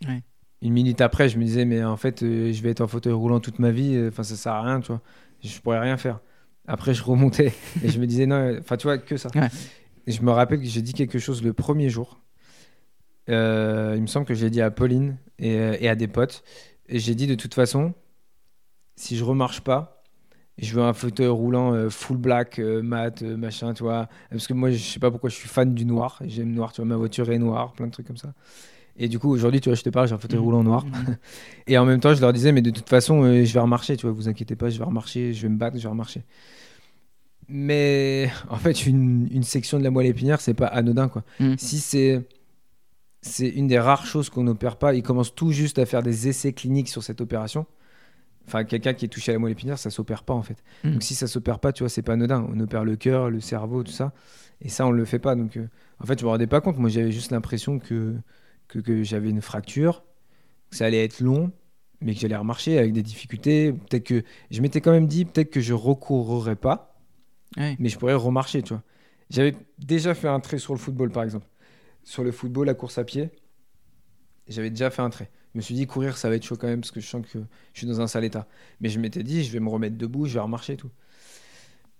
Ouais. Une minute après, je me disais, mais en fait, je vais être en fauteuil roulant toute ma vie, enfin, ça sert à rien, tu vois. Je pourrais rien faire. Après, je remontais et je me disais, non, enfin, tu vois, que ça. Ouais. Et je me rappelle que j'ai dit quelque chose le premier jour. Euh, il me semble que j'ai dit à Pauline et, euh, et à des potes. J'ai dit, de toute façon, si je remarche pas, je veux un fauteuil roulant euh, full black, euh, mat, euh, machin, tu vois. Parce que moi, je sais pas pourquoi je suis fan du noir. J'aime le noir, tu vois. Ma voiture est noire, plein de trucs comme ça. Et du coup, aujourd'hui, tu vois, je te parle, j'ai un fauteuil Mhm. roulant noir. Mhm. Et en même temps, je leur disais, mais de toute façon, je vais remarcher, tu vois, vous inquiétez pas, je vais remarcher, je vais me battre, je vais remarcher. Mais en fait, une, une section de la moelle épinière, c'est pas anodin, quoi. Mhm. Si c'est c'est une des rares choses qu'on n'opère pas, ils commencent tout juste à faire des essais cliniques sur cette opération. Enfin, quelqu'un qui est touché à la moelle épinière, ça s'opère pas en fait. Mhm. Donc si ça s'opère pas, tu vois, c'est pas anodin. On opère le cœur, le cerveau, tout ça, et ça on le fait pas. Donc euh, en fait, je me rendais pas compte. Moi, j'avais juste l'impression que que, que j'avais une fracture, que ça allait être long, mais que j'allais remarcher avec des difficultés. Peut-être que je m'étais quand même dit peut-être que je recourrais pas, Ouais. mais je pourrais remarcher, tu vois. J'avais déjà fait un trait sur le football, par exemple. Sur le football, la course à pied, j'avais déjà fait un trait. Je me suis dit, courir, ça va être chaud quand même, parce que je sens que je suis dans un sale état. Mais je m'étais dit, je vais me remettre debout, je vais remarcher et tout.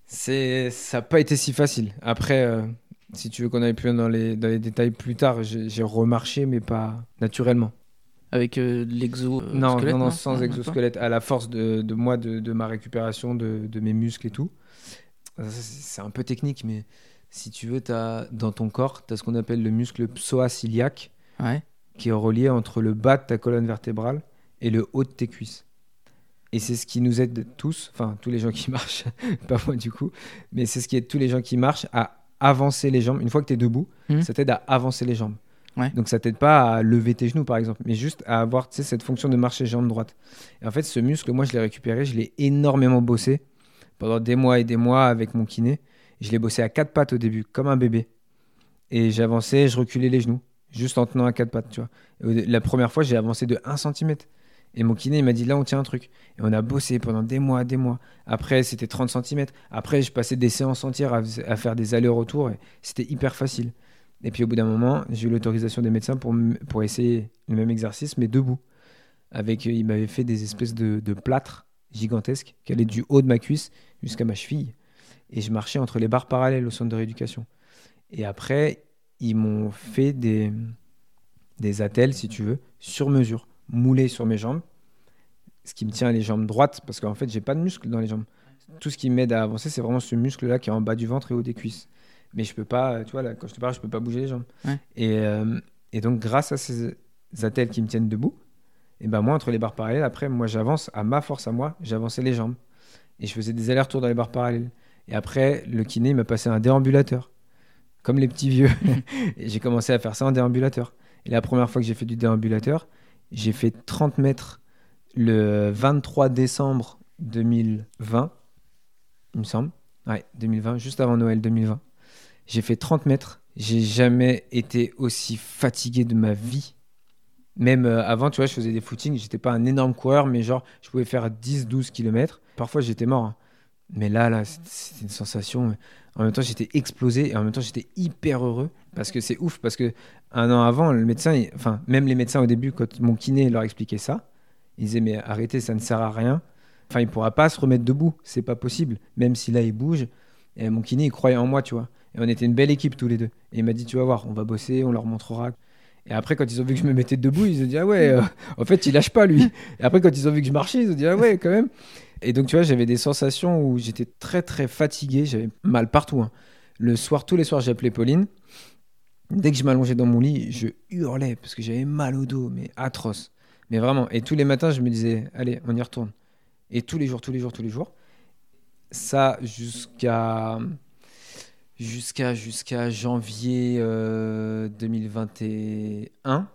C'est... Ça n'a pas été si facile. Après, euh, si tu veux qu'on aille plus loin dans les, dans les détails plus tard, j'ai, remarché, mais pas naturellement. Avec euh, l'exo. euh, non, non, non, sans pas exosquelette, à la force de, de moi, de, de ma récupération, de, de mes muscles et tout. C'est un peu technique, mais si tu veux, as, dans ton corps, tu as ce qu'on appelle le muscle psoas iliaque, Ouais. qui est relié entre le bas de ta colonne vertébrale et le haut de tes cuisses. Et c'est ce qui nous aide tous, enfin tous les gens qui marchent, pas moi du coup, mais c'est ce qui aide tous les gens qui marchent à avancer les jambes. Une fois que tu es debout, Mhm. ça t'aide à avancer les jambes. Ouais. Donc ça t'aide pas à lever tes genoux par exemple, mais juste à avoir cette fonction de marcher jambe droite. Et en fait, ce muscle, moi je l'ai récupéré, je l'ai énormément bossé pendant des mois et des mois avec mon kiné. Je l'ai bossé à quatre pattes au début, comme un bébé. Et j'avançais, je reculais les genoux, juste en tenant à quatre pattes, tu vois. La première fois, j'ai avancé de 1 cm. Et mon kiné, il m'a dit là, on tient un truc. Et on a bossé pendant des mois, des mois. Après, c'était 30 cm. Après, je passais des séances entières à, faire des allers-retours. et C'était hyper facile. Et puis au bout d'un moment, j'ai eu l'autorisation des médecins pour, pour essayer le même exercice, mais debout. Avec, euh, il m'avait fait des espèces de plâtres gigantesques qui allaient du haut de ma cuisse jusqu'à ma cheville. Et je marchais entre les barres parallèles au centre de rééducation. Et après, ils m'ont fait des, des attelles, si tu veux, sur mesure, moulés sur mes jambes. Ce qui me tient les jambes droites, parce qu'en fait, j'ai pas de muscle dans les jambes. Tout ce qui m'aide à avancer, c'est vraiment ce muscle-là qui est en bas du ventre et haut des cuisses. Mais je peux pas, tu vois, là, quand je te parle, je peux pas bouger les jambes. Ouais. Et, euh, et donc, grâce à ces attelles qui me tiennent debout, et ben moi, entre les barres parallèles, après, moi, j'avance à ma force à moi, j'avançais les jambes. Et je faisais des allers-retours dans les barres parallèles. Et après, le kiné il m'a passé un déambulateur, comme les petits vieux. et j'ai commencé à faire ça en déambulateur. Et la première fois que j'ai fait du déambulateur, j'ai fait 30 mètres le 23 décembre 2020, il me semble. Ouais, 2020, juste avant Noël 2020. J'ai fait 30 mètres. J'ai jamais été aussi fatigué de ma vie. Même euh, avant, tu vois, je faisais des footings. J'étais pas un énorme coureur, mais genre, je pouvais faire 10-12 km. Parfois, j'étais mort. hein. Mais là, là, c'était- une sensation. En même temps, j'étais explosé et en même temps, j'étais hyper heureux parce que c'est ouf. Parce que un an avant, le médecin, il- enfin, même les médecins au début, quand mon kiné leur expliquait ça, ils disaient Mais arrêtez, ça ne sert à rien. Enfin, il pourra pas se remettre debout. C'est pas possible. Même si là, il bouge. Et mon kiné, il croyait en moi, tu vois. Et on était une belle équipe tous les deux. Et il m'a dit Tu vas voir, on va bosser, on leur montrera. Et après, quand ils ont vu que je me mettais debout, ils ont dit Ah ouais, euh, en fait, il lâche pas lui. Et après, quand ils ont vu que je marchais, ils ont dit Ah ouais, quand même. Et donc, tu vois, j'avais des sensations où j'étais très, très fatigué. J'avais mal partout. hein. Le soir, tous les soirs, j'appelais Pauline. Dès que je m'allongeais dans mon lit, je hurlais parce que j'avais mal au dos, mais atroce. Mais vraiment. Et tous les matins, je me disais Allez, on y retourne. Et tous les jours, tous les jours, tous les jours. Ça jusqu'à jusqu'à jusqu'à janvier euh, 2021.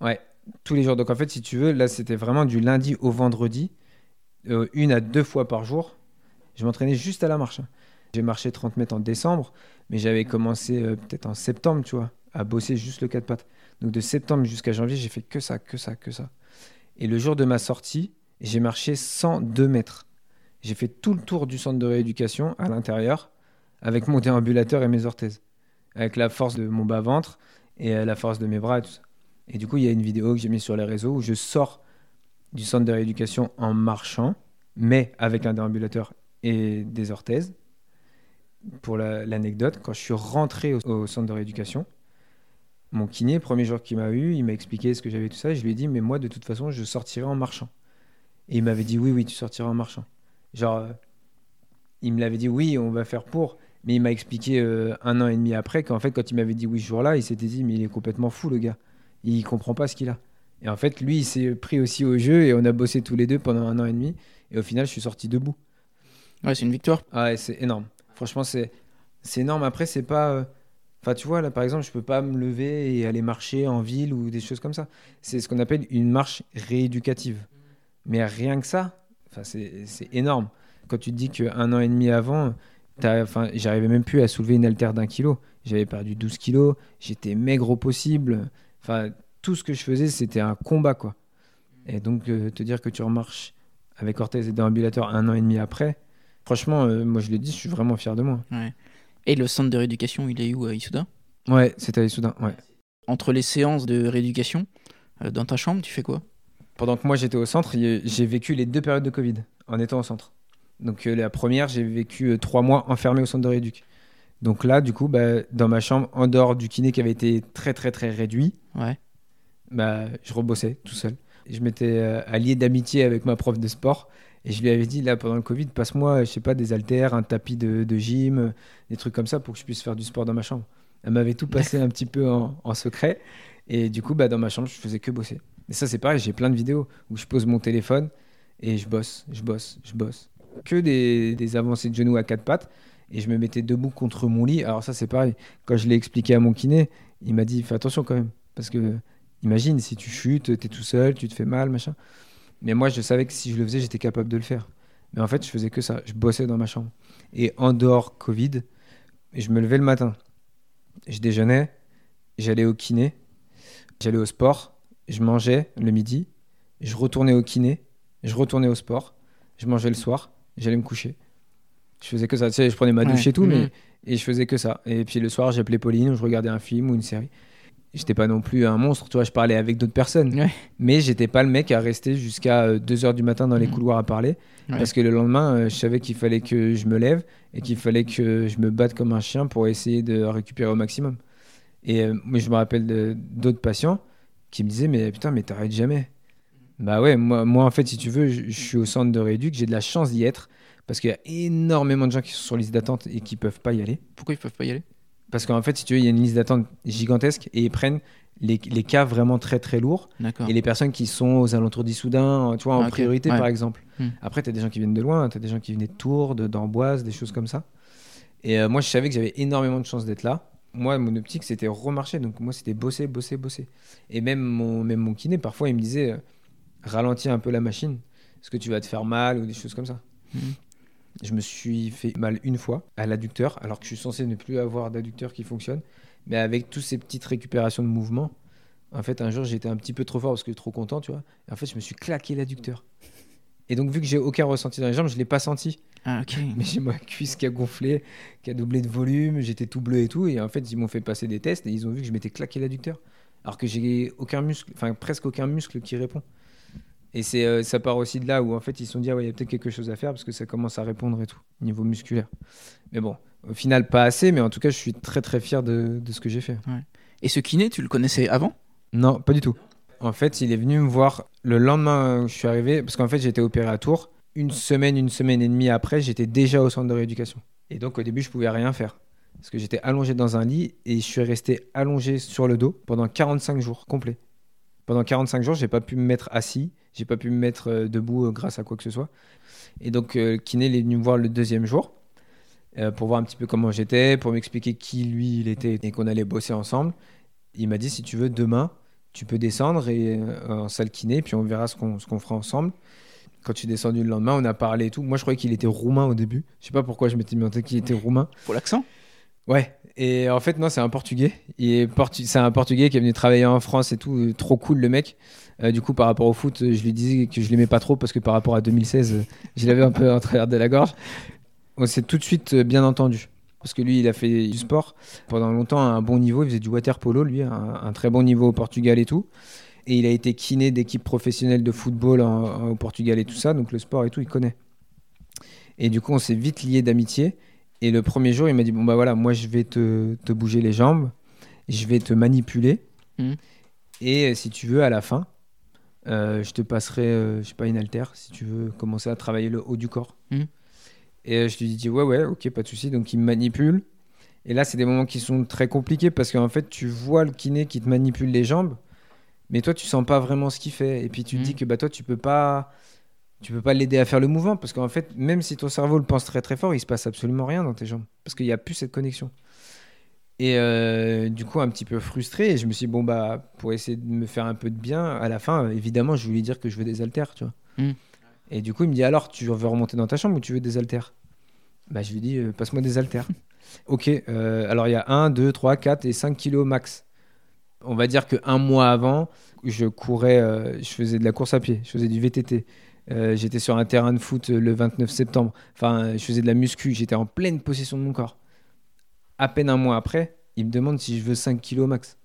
Ouais, tous les jours. Donc en fait, si tu veux, là c'était vraiment du lundi au vendredi, euh, une à deux fois par jour. Je m'entraînais juste à la marche. hein. J'ai marché 30 mètres en décembre, mais j'avais commencé euh, peut-être en septembre, tu vois, à bosser juste le quatre pattes. Donc de septembre jusqu'à janvier, j'ai fait que ça, que ça, que ça. Et le jour de ma sortie, j'ai marché 102 mètres. J'ai fait tout le tour du centre de rééducation à l'intérieur avec mon déambulateur et mes orthèses, avec la force de mon bas-ventre et euh, la force de mes bras et tout ça. Et du coup, il y a une vidéo que j'ai mise sur les réseaux où je sors du centre de rééducation en marchant, mais avec un déambulateur et des orthèses. Pour la- l'anecdote, quand je suis rentré au, au centre de rééducation, mon kiné, premier jour qu'il m'a eu, il m'a expliqué ce que j'avais tout ça. Et je lui ai dit, mais moi, de toute façon, je sortirai en marchant. Et il m'avait dit, oui, oui, tu sortiras en marchant. Genre, euh, il me l'avait dit, oui, on va faire pour. Mais il m'a expliqué euh, un an et demi après qu'en fait, quand il m'avait dit oui ce jour-là, il s'était dit, mais il est complètement fou, le gars. Il comprend pas ce qu'il a. Et en fait, lui, il s'est pris aussi au jeu et on a bossé tous les deux pendant un an et demi. Et au final, je suis sorti debout. Ouais, c'est une victoire. Ah ouais, c'est énorme. Franchement, c'est c'est énorme. Après, c'est pas. euh, Enfin, tu vois, là, par exemple, je peux pas me lever et aller marcher en ville ou des choses comme ça. C'est ce qu'on appelle une marche rééducative. Mais rien que ça, enfin, c'est énorme. Quand tu te dis qu'un an et demi avant, enfin, j'arrivais même plus à soulever une haltère d'un kilo. J'avais perdu 12 kilos, j'étais maigre au possible. Enfin, tout ce que je faisais, c'était un combat, quoi. Et donc, euh, te dire que tu remarches avec orthèse et déambulateur un an et demi après, franchement, euh, moi, je le dis, je suis vraiment fier de moi. Et le centre de rééducation, il est où à Issoudun? Ouais, c'était à Issoudun, ouais. Entre les séances de rééducation, euh, dans ta chambre, tu fais quoi? Pendant que moi j'étais au centre, j'ai vécu les deux périodes de Covid en étant au centre. Donc la première, j'ai vécu trois mois enfermé au centre de rééduc. Donc là, du coup, bah, dans ma chambre, en dehors du kiné qui avait été très très très réduit, Ouais. Bah, je rebossais tout seul. Je m'étais euh, allié d'amitié avec ma prof de sport et je lui avais dit là pendant le Covid, passe-moi, je sais pas, des haltères, un tapis de, gym, des trucs comme ça pour que je puisse faire du sport dans ma chambre. Elle m'avait tout passé un petit peu en, en secret et du coup, bah, dans ma chambre, je faisais que bosser. Et ça, c'est pareil, j'ai plein de vidéos où je pose mon téléphone et je bosse, je bosse, je bosse. Que des, des avancées de genoux à quatre pattes et je me mettais debout contre mon lit. Alors ça, c'est pareil. Quand je l'ai expliqué à mon kiné, il m'a dit fais attention quand même parce que Imagine si tu chutes, t'es tout seul, tu te fais mal, machin. Mais moi, je savais que si je le faisais, j'étais capable de le faire. Mais en fait, je faisais que ça. Je bossais dans ma chambre. Et en dehors Covid, je me levais le matin. Je déjeunais, j'allais au kiné, j'allais au sport, je mangeais le midi je retournais au kiné, je retournais au sport, je mangeais le soir, j'allais me coucher. Je faisais que ça. Tu sais, je prenais ma douche Ouais. et tout, mais Mhm. et je faisais que ça. Et puis le soir, j'appelais Pauline, ou je regardais un film ou une série. J'étais pas non plus un monstre, tu vois, je parlais avec d'autres personnes. Ouais. Mais j'étais pas le mec à rester jusqu'à 2h du matin dans les Mhm. couloirs à parler. Ouais. Parce que le lendemain, euh, je savais qu'il fallait que je me lève et qu'il fallait que je me batte comme un chien pour essayer de récupérer au maximum. Et euh, moi, je me rappelle d'autres patients qui me disaient Mais putain, mais t'arrêtes jamais. Bah ouais, moi, moi en fait, si tu veux, je, je suis au centre de rééduc, j'ai de la chance d'y être parce qu'il y a énormément de gens qui sont sur liste d'attente et qui peuvent pas y aller. Pourquoi ils peuvent pas y aller? Parce qu'en fait, si tu veux, il y a une liste d'attente gigantesque et ils prennent les, les cas vraiment très très lourds et les personnes qui sont aux alentours d'Issoudun, tu vois, en Ah, priorité Ouais. par exemple. Hmm. Après, tu as des gens qui viennent de loin, tu as des gens qui venaient de Tours, de- d'Amboise, des choses comme ça. Et euh, moi, je savais que j'avais énormément de chance d'être là. Moi, mon optique, c'était remarcher. Donc, moi, c'était bosser, bosser, bosser. Et même mon, même mon kiné, parfois, il me disait euh, ralentis un peu la machine, parce que tu vas te faire mal ou des choses comme ça. Mhm. Je me suis fait mal une fois à l'adducteur, alors que je suis censé ne plus avoir d'adducteur qui fonctionne. Mais avec toutes ces petites récupérations de mouvements, en fait, un jour, j'étais un petit peu trop fort parce que trop content, tu vois. Et en fait, je me suis claqué l'adducteur. Et donc, vu que j'ai aucun ressenti dans les jambes, je l'ai pas senti. Ah, ok. Mais j'ai ma cuisse qui a gonflé, qui a doublé de volume, j'étais tout bleu et tout. Et en fait, ils m'ont fait passer des tests et ils ont vu que je m'étais claqué l'adducteur. Alors que j'ai aucun muscle, enfin presque aucun muscle qui répond. Et c'est, euh, ça part aussi de là où en fait ils se sont dit, ah ouais, il y a peut-être quelque chose à faire parce que ça commence à répondre et tout, niveau musculaire. Mais bon, au final, pas assez, mais en tout cas, je suis très très fier de, de ce que j'ai fait. Et ce kiné, tu le connaissais avant? Non, pas du tout. En fait, il est venu me voir le lendemain où je suis arrivé, parce qu'en fait, été opéré à Tours. Une semaine, une semaine et demie après, j'étais déjà au centre de rééducation. Et donc, au début, je pouvais rien faire. Parce que j'étais allongé dans un lit et je suis resté allongé sur le dos pendant 45 jours complets. Pendant 45 jours, j'ai pas pu me mettre assis, j'ai pas pu me mettre euh, debout euh, grâce à quoi que ce soit. Et donc, euh, kiné il est venu me voir le deuxième jour pour voir un petit peu comment j'étais, pour m'expliquer qui lui il était et qu'on allait bosser ensemble. Il m'a dit si tu veux, demain, tu peux descendre et, en salle kiné, puis on verra ce qu'on qu'on fera ensemble. Quand tu es descendu le lendemain, on a parlé et tout. Moi, je croyais qu'il était roumain au début. Je sais pas pourquoi je m'étais mis en tête qu'il était roumain. Pour l'accent Ouais. Et en fait, non, c'est un Portugais. Il est portu- C'est un Portugais qui est venu travailler en France et tout. Trop cool, le mec. Euh, du coup, par rapport au foot, je lui disais que je l'aimais pas trop parce que par rapport à 2016, euh, je l'avais un peu en travers de la gorge. On s'est tout de suite euh, bien entendu. Parce que lui, il a fait du sport pendant longtemps à un bon niveau. Il faisait du water polo, lui, un, un très bon niveau au Portugal et tout. Et il a été kiné d'équipe professionnelle de football au Portugal et tout ça. Donc le sport et tout, il connaît. Et du coup, on s'est vite liés d'amitié. Et le premier jour, il m'a dit Bon, bah voilà, moi, je vais te, te bouger les jambes, je vais te manipuler. Mhm. Et si tu veux, à la fin, euh, je te passerai, euh, je sais pas, une haltère, si tu veux commencer à travailler le haut du corps. Mhm. Et euh, je lui dis Ouais, ouais, ok, pas de souci. Donc, il me manipule. Et là, c'est des moments qui sont très compliqués parce qu'en fait, tu vois le kiné qui te manipule les jambes, mais toi, tu sens pas vraiment ce qu'il fait. Et puis, tu te Mhm. dis que bah, toi, tu peux pas. Tu peux pas l'aider à faire le mouvement parce qu'en fait, même si ton cerveau le pense très très fort, il se passe absolument rien dans tes jambes parce qu'il n'y a plus cette connexion. Et euh, du coup, un petit peu frustré, et je me suis dit, bon, bah, pour essayer de me faire un peu de bien, à la fin, évidemment, je voulais dire que je veux des haltères, tu vois. Mm. Et du coup, il me dit, alors, tu veux remonter dans ta chambre ou tu veux des haltères? Bah, je lui dis, euh, passe-moi des haltères. ok, euh, alors il y a 1, 2, 3, 4 et 5 kilos max. On va dire qu'un mois avant, je courais, je faisais de la course à pied, je faisais du VTT. Euh, j'étais sur un terrain de foot euh, le 29 septembre. Enfin, je faisais de la muscu, j'étais en pleine possession de mon corps à peine un mois après, il me demande si je veux 5 kilos max.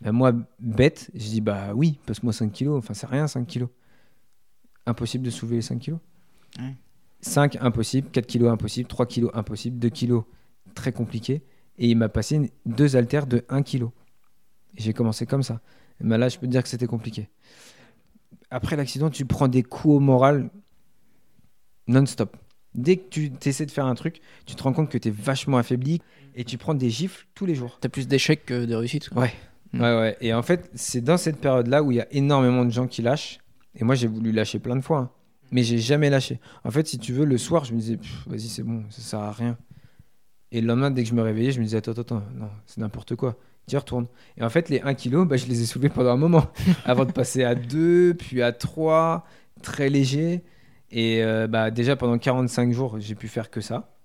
Ben moi, bête, je dis bah oui, passe-moi 5 kilos. Enfin, c'est rien, 5 kilos. Impossible de soulever les 5 kilos. Ouais. 5, impossible. 4 kilos, impossible. 3 kilos, impossible. 2 kilos, très compliqué. Et il m'a passé une- deux haltères de 1 kilo. J'ai commencé comme ça. Et ben là, je peux te dire que c'était compliqué. Après l'accident, tu prends des coups au moral non-stop. Dès que tu essaies de faire un truc, tu te rends compte que tu es vachement affaibli et tu prends des gifles tous les jours. T'as plus d'échecs que de réussites. Ouais. Mm. Ouais, ouais. Et en fait, c'est dans cette période-là où il y a énormément de gens qui lâchent. Et moi, j'ai voulu lâcher plein de fois. hein. Mais j'ai jamais lâché. En fait, si tu veux, le soir, je me disais, vas-y, c'est bon, ça sert à rien. Et le lendemain, dès que je me réveillais, je me disais, attends, attends, attends, non, c'est n'importe quoi. Tu retournes. Et en fait, les 1 kg, bah, je les ai soulevés pendant un moment. avant de passer à 2, puis à 3, très léger. Et euh, bah, déjà, pendant 45 jours, j'ai pu faire que ça.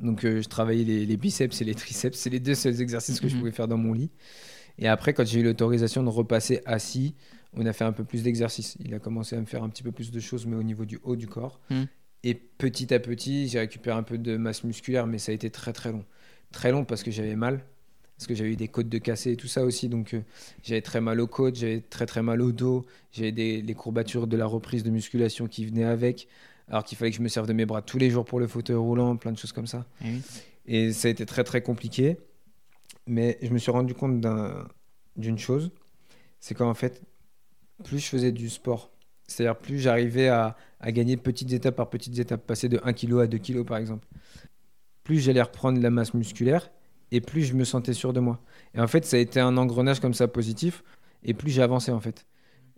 Donc, euh, je travaillais les, les biceps et les triceps. C'est les deux seuls exercices que je Mhm. pouvais faire dans mon lit. Et après, quand j'ai eu l'autorisation de repasser assis, on a fait un peu plus d'exercice. Il a commencé à me faire un petit peu plus de choses, mais au niveau du haut du corps. Mm. Et petit à petit, j'ai récupéré un peu de masse musculaire, mais ça a été très très long. Très long parce que j'avais mal, parce que j'avais eu des côtes de cassé et tout ça aussi. Donc euh, j'avais très mal aux côtes, j'avais très très mal au dos, j'avais des les courbatures de la reprise de musculation qui venaient avec, alors qu'il fallait que je me serve de mes bras tous les jours pour le fauteuil roulant, plein de choses comme ça. Eh. Et ça a été très très compliqué. Mais je me suis rendu compte d'un- d'une chose, c'est qu'en fait, plus je faisais du sport, c'est-à-dire plus j'arrivais à, à gagner petites étapes par petites étapes, passer de 1 kg à 2 kg par exemple, plus j'allais reprendre la masse musculaire et plus je me sentais sûr de moi. Et en fait, ça a été un engrenage comme ça positif et plus j'ai avancé en fait.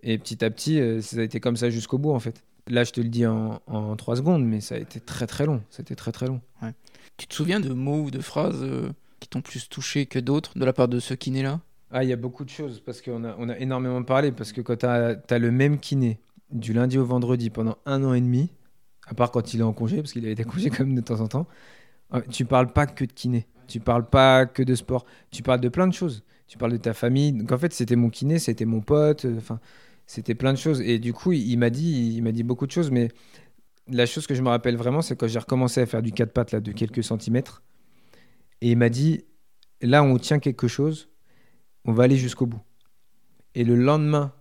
Et petit à petit, euh, ça a été comme ça jusqu'au bout en fait. Là, je te le dis en, en 3 secondes, mais ça a été très très long. C'était très très long. Tu te souviens de mots ou de phrases euh, qui t'ont plus touché que d'autres de la part de ce kiné-là Ah, il y a beaucoup de choses parce qu'on a, on a énormément parlé. Parce que quand tu as, le même kiné du lundi au vendredi pendant un an et demi, à part quand il est en congé, parce qu'il avait des congés quand même de temps en temps, euh, tu parles pas que de kiné. Tu parles pas que de sport. Tu parles de plein de choses. Tu parles de ta famille. Donc en fait, c'était mon kiné, c'était mon pote. euh, Enfin, c'était plein de choses. Et du coup, il, m'a dit, il m'a dit beaucoup de choses. Mais la chose que je me rappelle vraiment, c'est quand j'ai recommencé à faire du 4 pattes là, de quelques centimètres. Et il m'a dit, là, on tient quelque chose on va aller jusqu'au bout. Et le lendemain,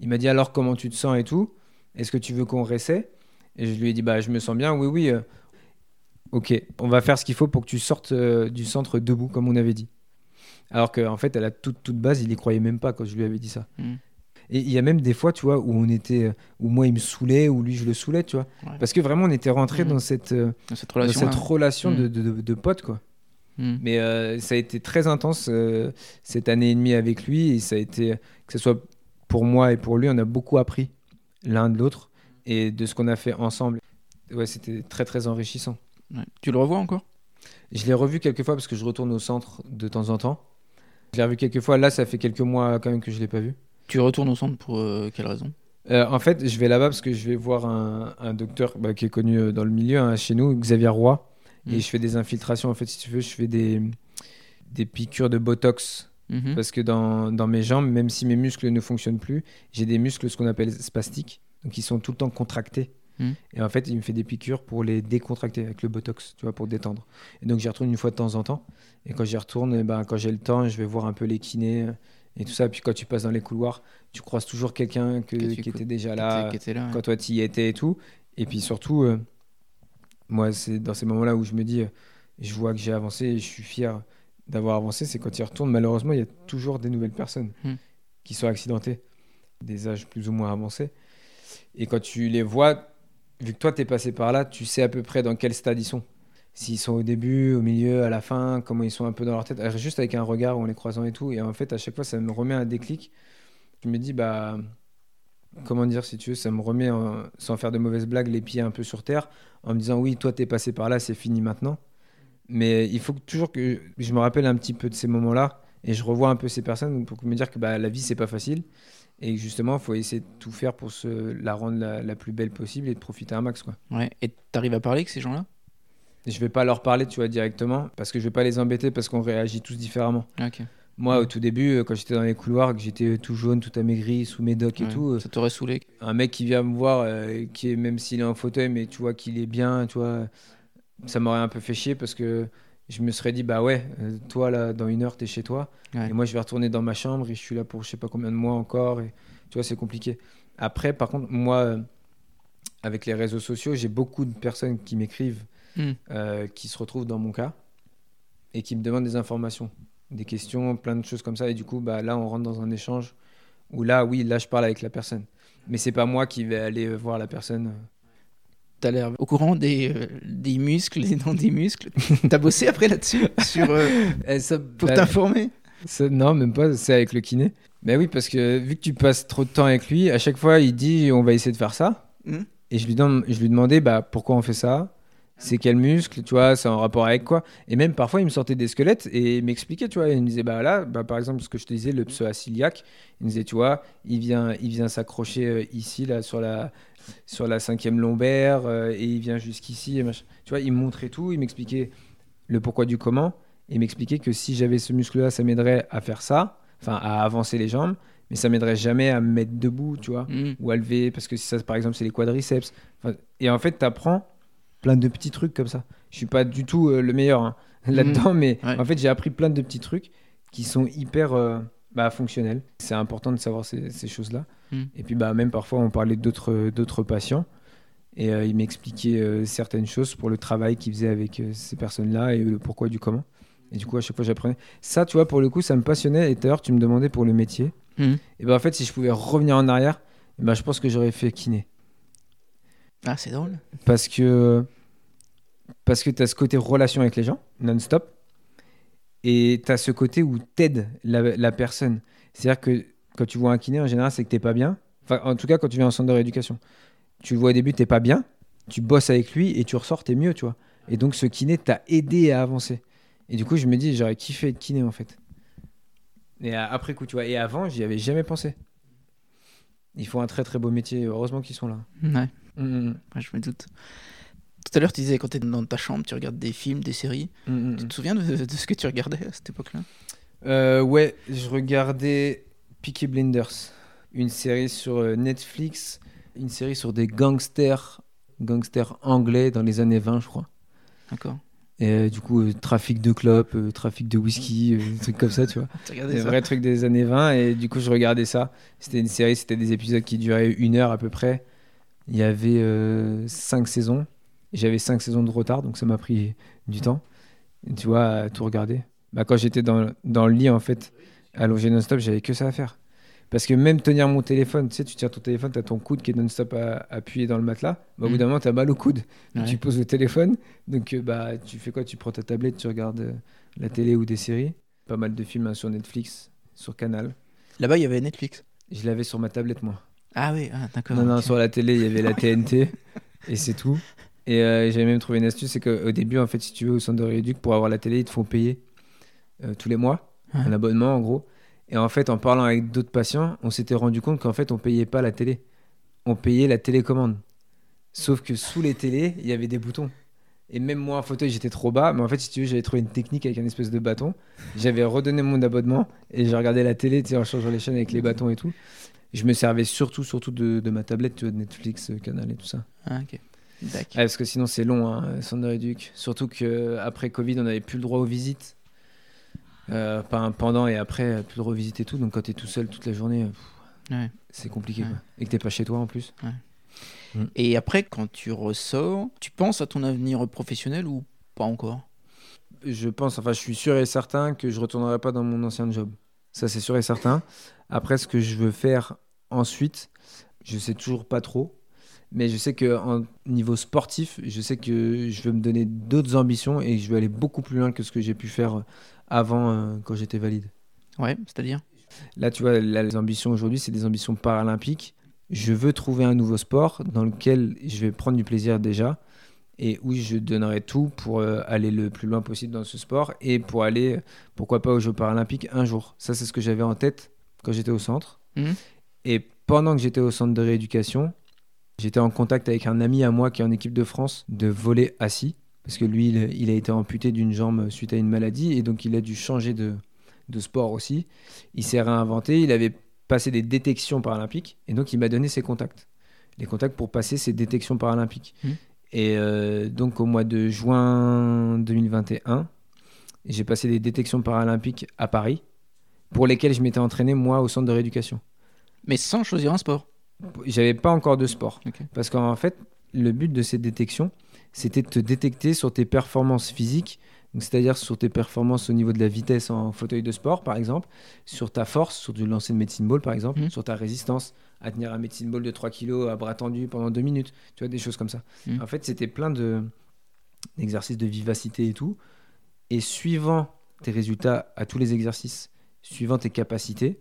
il m'a dit alors comment tu te sens et tout? Est-ce que tu veux qu'on réessaie? Et je lui ai dit bah je me sens bien. Oui oui. euh, ok, on va faire ce qu'il faut pour que tu sortes euh, du centre debout comme on avait dit. Alors qu'en fait, à la toute toute base, il y croyait même pas quand je lui avais dit ça. Mm. Et il y a même des fois, tu vois, où on était, euh, où moi il me saoulait, où lui je le saoulais, tu vois. Ouais. Parce que vraiment, on était rentré Mhm. dans cette, euh, Dans cette dans relation relation de, de, de- de potes, quoi. Mais euh, ça a été très intense euh, cette année et demie avec lui et ça a été, que ce soit pour moi et pour lui, on a beaucoup appris l'un de l'autre et de ce qu'on a fait ensemble. Ouais, c'était très très enrichissant. Tu le revois encore? Je l'ai revu quelques fois parce que je retourne au centre de temps en temps. Je l'ai revu quelques fois. Là, ça fait quelques mois quand même que je l'ai pas vu. Tu retournes au centre pour euh, quelle raison? Euh, en fait, je vais là-bas parce que je vais voir un, un docteur bah, qui est connu euh, dans le milieu hein, chez nous, Xavier Roy. Et Mm. je fais des infiltrations. En fait, si tu veux, je fais des, des piqûres de Botox Mhm. Parce que dans, dans mes jambes, même si mes muscles ne fonctionnent plus, j'ai des muscles, ce qu'on appelle spastiques, donc ils sont tout le temps contractés. Mm. Et en fait, il me fait des piqûres pour les décontracter avec le botox, tu vois, pour détendre. Et donc j'y retourne une fois de temps en temps. Et quand j'y retourne, eh ben, quand j'ai le temps, je vais voir un peu les kinés euh, et tout ça. Puis quand tu passes dans les couloirs, tu croises toujours quelqu'un que- Que tu qui était déjà là était- qui était là, ouais. quand toi tu y étais et tout. Et puis surtout, euh, moi, c'est dans ces moments-là où je me dis, euh, je vois que j'ai avancé et je suis fier d'avoir avancé. C'est quand il retourne, malheureusement, il y a toujours des nouvelles personnes Hmm. qui sont accidentées, des âges plus ou moins avancés. Et quand tu les vois, vu que toi tu es passé par là, tu sais à peu près dans quel stade ils sont. S'ils sont au début, au milieu, à la fin, comment ils sont un peu dans leur tête, euh, juste avec un regard en les croisant et tout. Et en fait, à chaque fois, ça me remet un déclic. Je me dis, bah, comment dire, si tu veux, ça me remet, sans faire de mauvaises blagues, les pieds un peu sur terre, en me disant, oui, toi, t'es passé par là, c'est fini maintenant. Mais il faut toujours que je me rappelle un petit peu de ces moments-là et je revois un peu ces personnes pour me dire que bah, la vie, c'est pas facile. Et justement, il faut essayer de tout faire pour se la rendre la, la plus belle possible et de profiter un max. Quoi. Ouais. Et t'arrives à parler avec ces gens-là? Et je vais pas leur parler, tu vois, directement, parce que je vais pas les embêter, parce qu'on réagit tous différemment. Ah, Ok. Moi, au tout début, euh, quand j'étais dans les couloirs, que j'étais tout jaune, tout amaigri, sous mes docks et Ouais. tout, euh, Ça t'aurait saoulé un mec qui vient me voir, euh, qui est même s'il est en fauteuil, mais tu vois qu'il est bien, tu vois, ça m'aurait un peu fait chier parce que je me serais dit, bah ouais, euh, toi là, dans une heure, t'es chez toi, Ouais. et moi je vais retourner dans ma chambre et je suis là pour je sais pas combien de mois encore, et tu vois, c'est compliqué. Après, par contre, moi, euh, avec les réseaux sociaux, j'ai beaucoup de personnes qui m'écrivent, Hmm. euh, qui se retrouvent dans mon cas et qui me demandent des informations, des questions, plein de choses comme ça, et du coup, bah là, on rentre dans un échange où là, oui, là, je parle avec la personne. Mais c'est pas moi qui vais aller voir la personne. T'as l'air au courant des, euh, des muscles, des noms des muscles. T'as bossé après là-dessus sur, euh, Eh, ça, pour bah, t'informer non, même pas, c'est avec le kiné. Mais oui, parce que vu que tu passes trop de temps avec lui, à chaque fois, il dit on va essayer de faire ça. Hmm. Et je lui, je lui demandais bah, pourquoi on fait ça? C'est quel muscle, tu vois, c'est en rapport avec quoi? Et même parfois, il me sortait des squelettes et il m'expliquait, tu vois. Il me disait, bah là, bah, par exemple, ce que je te disais, le pseudo-ciliaque, il me disait, tu vois, il vient, il vient s'accrocher euh, ici, là, sur la, sur la cinquième lombaire, euh, et il vient jusqu'ici. et machin. Tu vois, il me montrait tout, il m'expliquait le pourquoi du comment, et m'expliquait que si j'avais ce muscle-là, ça m'aiderait à faire ça, enfin à avancer les jambes, mais ça m'aiderait jamais à me mettre debout, tu vois, Mm. ou à lever, parce que ça, par exemple, c'est les quadriceps. Et en fait, tu apprends plein de petits trucs comme ça. Je suis pas du tout euh, le meilleur hein, là-dedans, mais Ouais. en fait, j'ai appris plein de petits trucs qui sont hyper euh, bah, fonctionnels. C'est important de savoir ces, ces choses-là. Mm. Et puis, bah, même parfois, on parlait d'autres patients. Et euh, il m'expliquait euh, certaines choses pour le travail qu'il faisait avec euh, ces personnes-là et le pourquoi du comment. Et du coup, à chaque fois, j'apprenais. Ça, tu vois, pour le coup, ça me passionnait. Et d'ailleurs, tu me demandais pour le métier. Mm. Et ben en fait, si je pouvais revenir en arrière, ben, je pense que j'aurais fait kiné. Ah, c'est drôle. Parce que, parce que tu as ce côté relation avec les gens, non-stop. Et tu as ce côté où t'aides la, la personne. C'est-à-dire que quand tu vois un kiné, en général, c'est que t'es pas bien. Enfin, en tout cas, quand tu viens en centre de rééducation. Tu le vois au début, t'es pas bien. Tu bosses avec lui et tu ressors, t'es mieux, tu vois. Et donc, ce kiné t'a aidé à avancer. Et du coup, je me dis, j'aurais kiffé être kiné, en fait. Et après coup, tu vois. Et avant, j'y avais jamais pensé. Ils font un très très beau métier. Heureusement qu'ils sont là. Ouais, Mm, mm, ouais, je me doute. Tout à l'heure, tu disais quand tu es dans ta chambre, tu regardes des films, des séries. mm, mm, mm. Tu te souviens de, de ce que tu regardais à cette époque-là? Euh, ouais, je regardais Peaky Blinders, une série sur euh, Netflix, une série sur des gangsters, gangsters anglais dans les années 20, je crois. D'accord. Et euh, du coup, euh, trafic de clopes, euh, trafic de whisky, des trucs comme ça, tu vois. Tu regardais Des vrais trucs des années 20. Et du coup, je regardais ça. C'était une série, c'était des épisodes qui duraient une heure à peu près. Il y avait cinq saisons. J'avais cinq saisons de retard, donc ça m'a pris du temps. Tu vois, à tout regarder. Bah, quand j'étais dans, dans le lit, en fait, allongé non-stop, j'avais que ça à faire. Parce que même tenir mon téléphone, tu sais, tu tiens ton téléphone, tu as ton coude qui est non-stop appuyé dans le matelas. Bah, au bout Mm. d'un moment, tu as mal au coude. Ouais. tu poses le téléphone. Donc, euh, bah, tu fais quoi? Tu prends ta tablette, tu regardes euh, la télé ou des séries. Pas mal de films hein, sur Netflix, sur Canal. Là-bas, il y avait Netflix? Je l'avais sur ma tablette, moi. Ah oui, ah, d'accord. Non, non, sur la télé, il y avait la TNT. et c'est tout. Et euh, j'avais même trouvé une astuce c'est qu'au début, en fait, si tu veux, au centre de rééduc, pour avoir la télé, ils te font payer euh, tous les mois Ouais. un abonnement, en gros. Et en fait, en parlant avec d'autres patients, on s'était rendu compte qu'en fait, on payait pas la télé. On payait la télécommande. Sauf que sous les télés, il y avait des boutons. Et même moi en fauteuil, j'étais trop bas. Mais en fait, si tu veux, j'avais trouvé une technique avec un espèce de bâton. J'avais redonné mon abonnement et je regardais la télé tu sais, en changeant les chaînes avec les bâtons et tout. Je me servais surtout, surtout de, de ma tablette, tu vois, de Netflix, euh, Canal et tout ça. Ah, ok. Ouais, parce que sinon, c'est long, hein, de rééduc. Surtout qu'après Covid, on n'avait plus le droit aux visites. Euh, pas pendant et après, plus le droit aux visites et tout. Donc, quand tu es tout seul toute la journée, Ouais. c'est compliqué. Ouais. Quoi. Et que t'es pas chez toi en plus. Et après, quand tu ressors, tu penses à ton avenir professionnel ou pas encore? Je pense, enfin, je suis sûr et certain que je retournerai pas dans mon ancien job. Ça, c'est sûr et certain. Après, ce que je veux faire ensuite, je sais toujours pas trop. Mais je sais que en niveau sportif, je sais que je veux me donner d'autres ambitions et je veux aller beaucoup plus loin que ce que j'ai pu faire avant euh, quand j'étais valide. Ouais, c'est-à-dire? Là, tu vois, là, les ambitions aujourd'hui, c'est des ambitions paralympiques. Je veux trouver un nouveau sport dans lequel je vais prendre du plaisir déjà et où je donnerai tout pour euh, aller le plus loin possible dans ce sport et pour aller, pourquoi pas, aux Jeux paralympiques un jour. Ça, c'est ce que j'avais en tête quand j'étais au centre. Mhm. Et pendant que j'étais au centre de rééducation, j'étais en contact avec un ami à moi qui est en équipe de France de voler assis. Parce que lui, il, il a été amputé d'une jambe suite à une maladie et donc il a dû changer de, de sport aussi. Il s'est réinventé, il avait passé des détections paralympiques et donc il m'a donné ses contacts. Les contacts pour passer ces détections paralympiques. Mhm. Et euh, donc au mois de juin 2021, j'ai passé des détections paralympiques à Paris pour lesquelles je m'étais entraîné moi au centre de rééducation. Mais sans choisir un sport. J'avais pas encore de sport. Parce qu'en fait, le but de ces détections, c'était de te détecter sur tes performances physiques, c'est-à-dire sur tes performances au niveau de la vitesse en fauteuil de sport, par exemple, sur ta force, sur du lancer de médecine ball, par exemple, Mhm. sur ta résistance à tenir un médecine ball de 3 kg à bras tendus pendant 2 minutes, tu vois, des choses comme ça. Mhm. En fait, c'était plein de d'exercices de vivacité et tout. Et suivant tes résultats à tous les exercices, suivant tes capacités,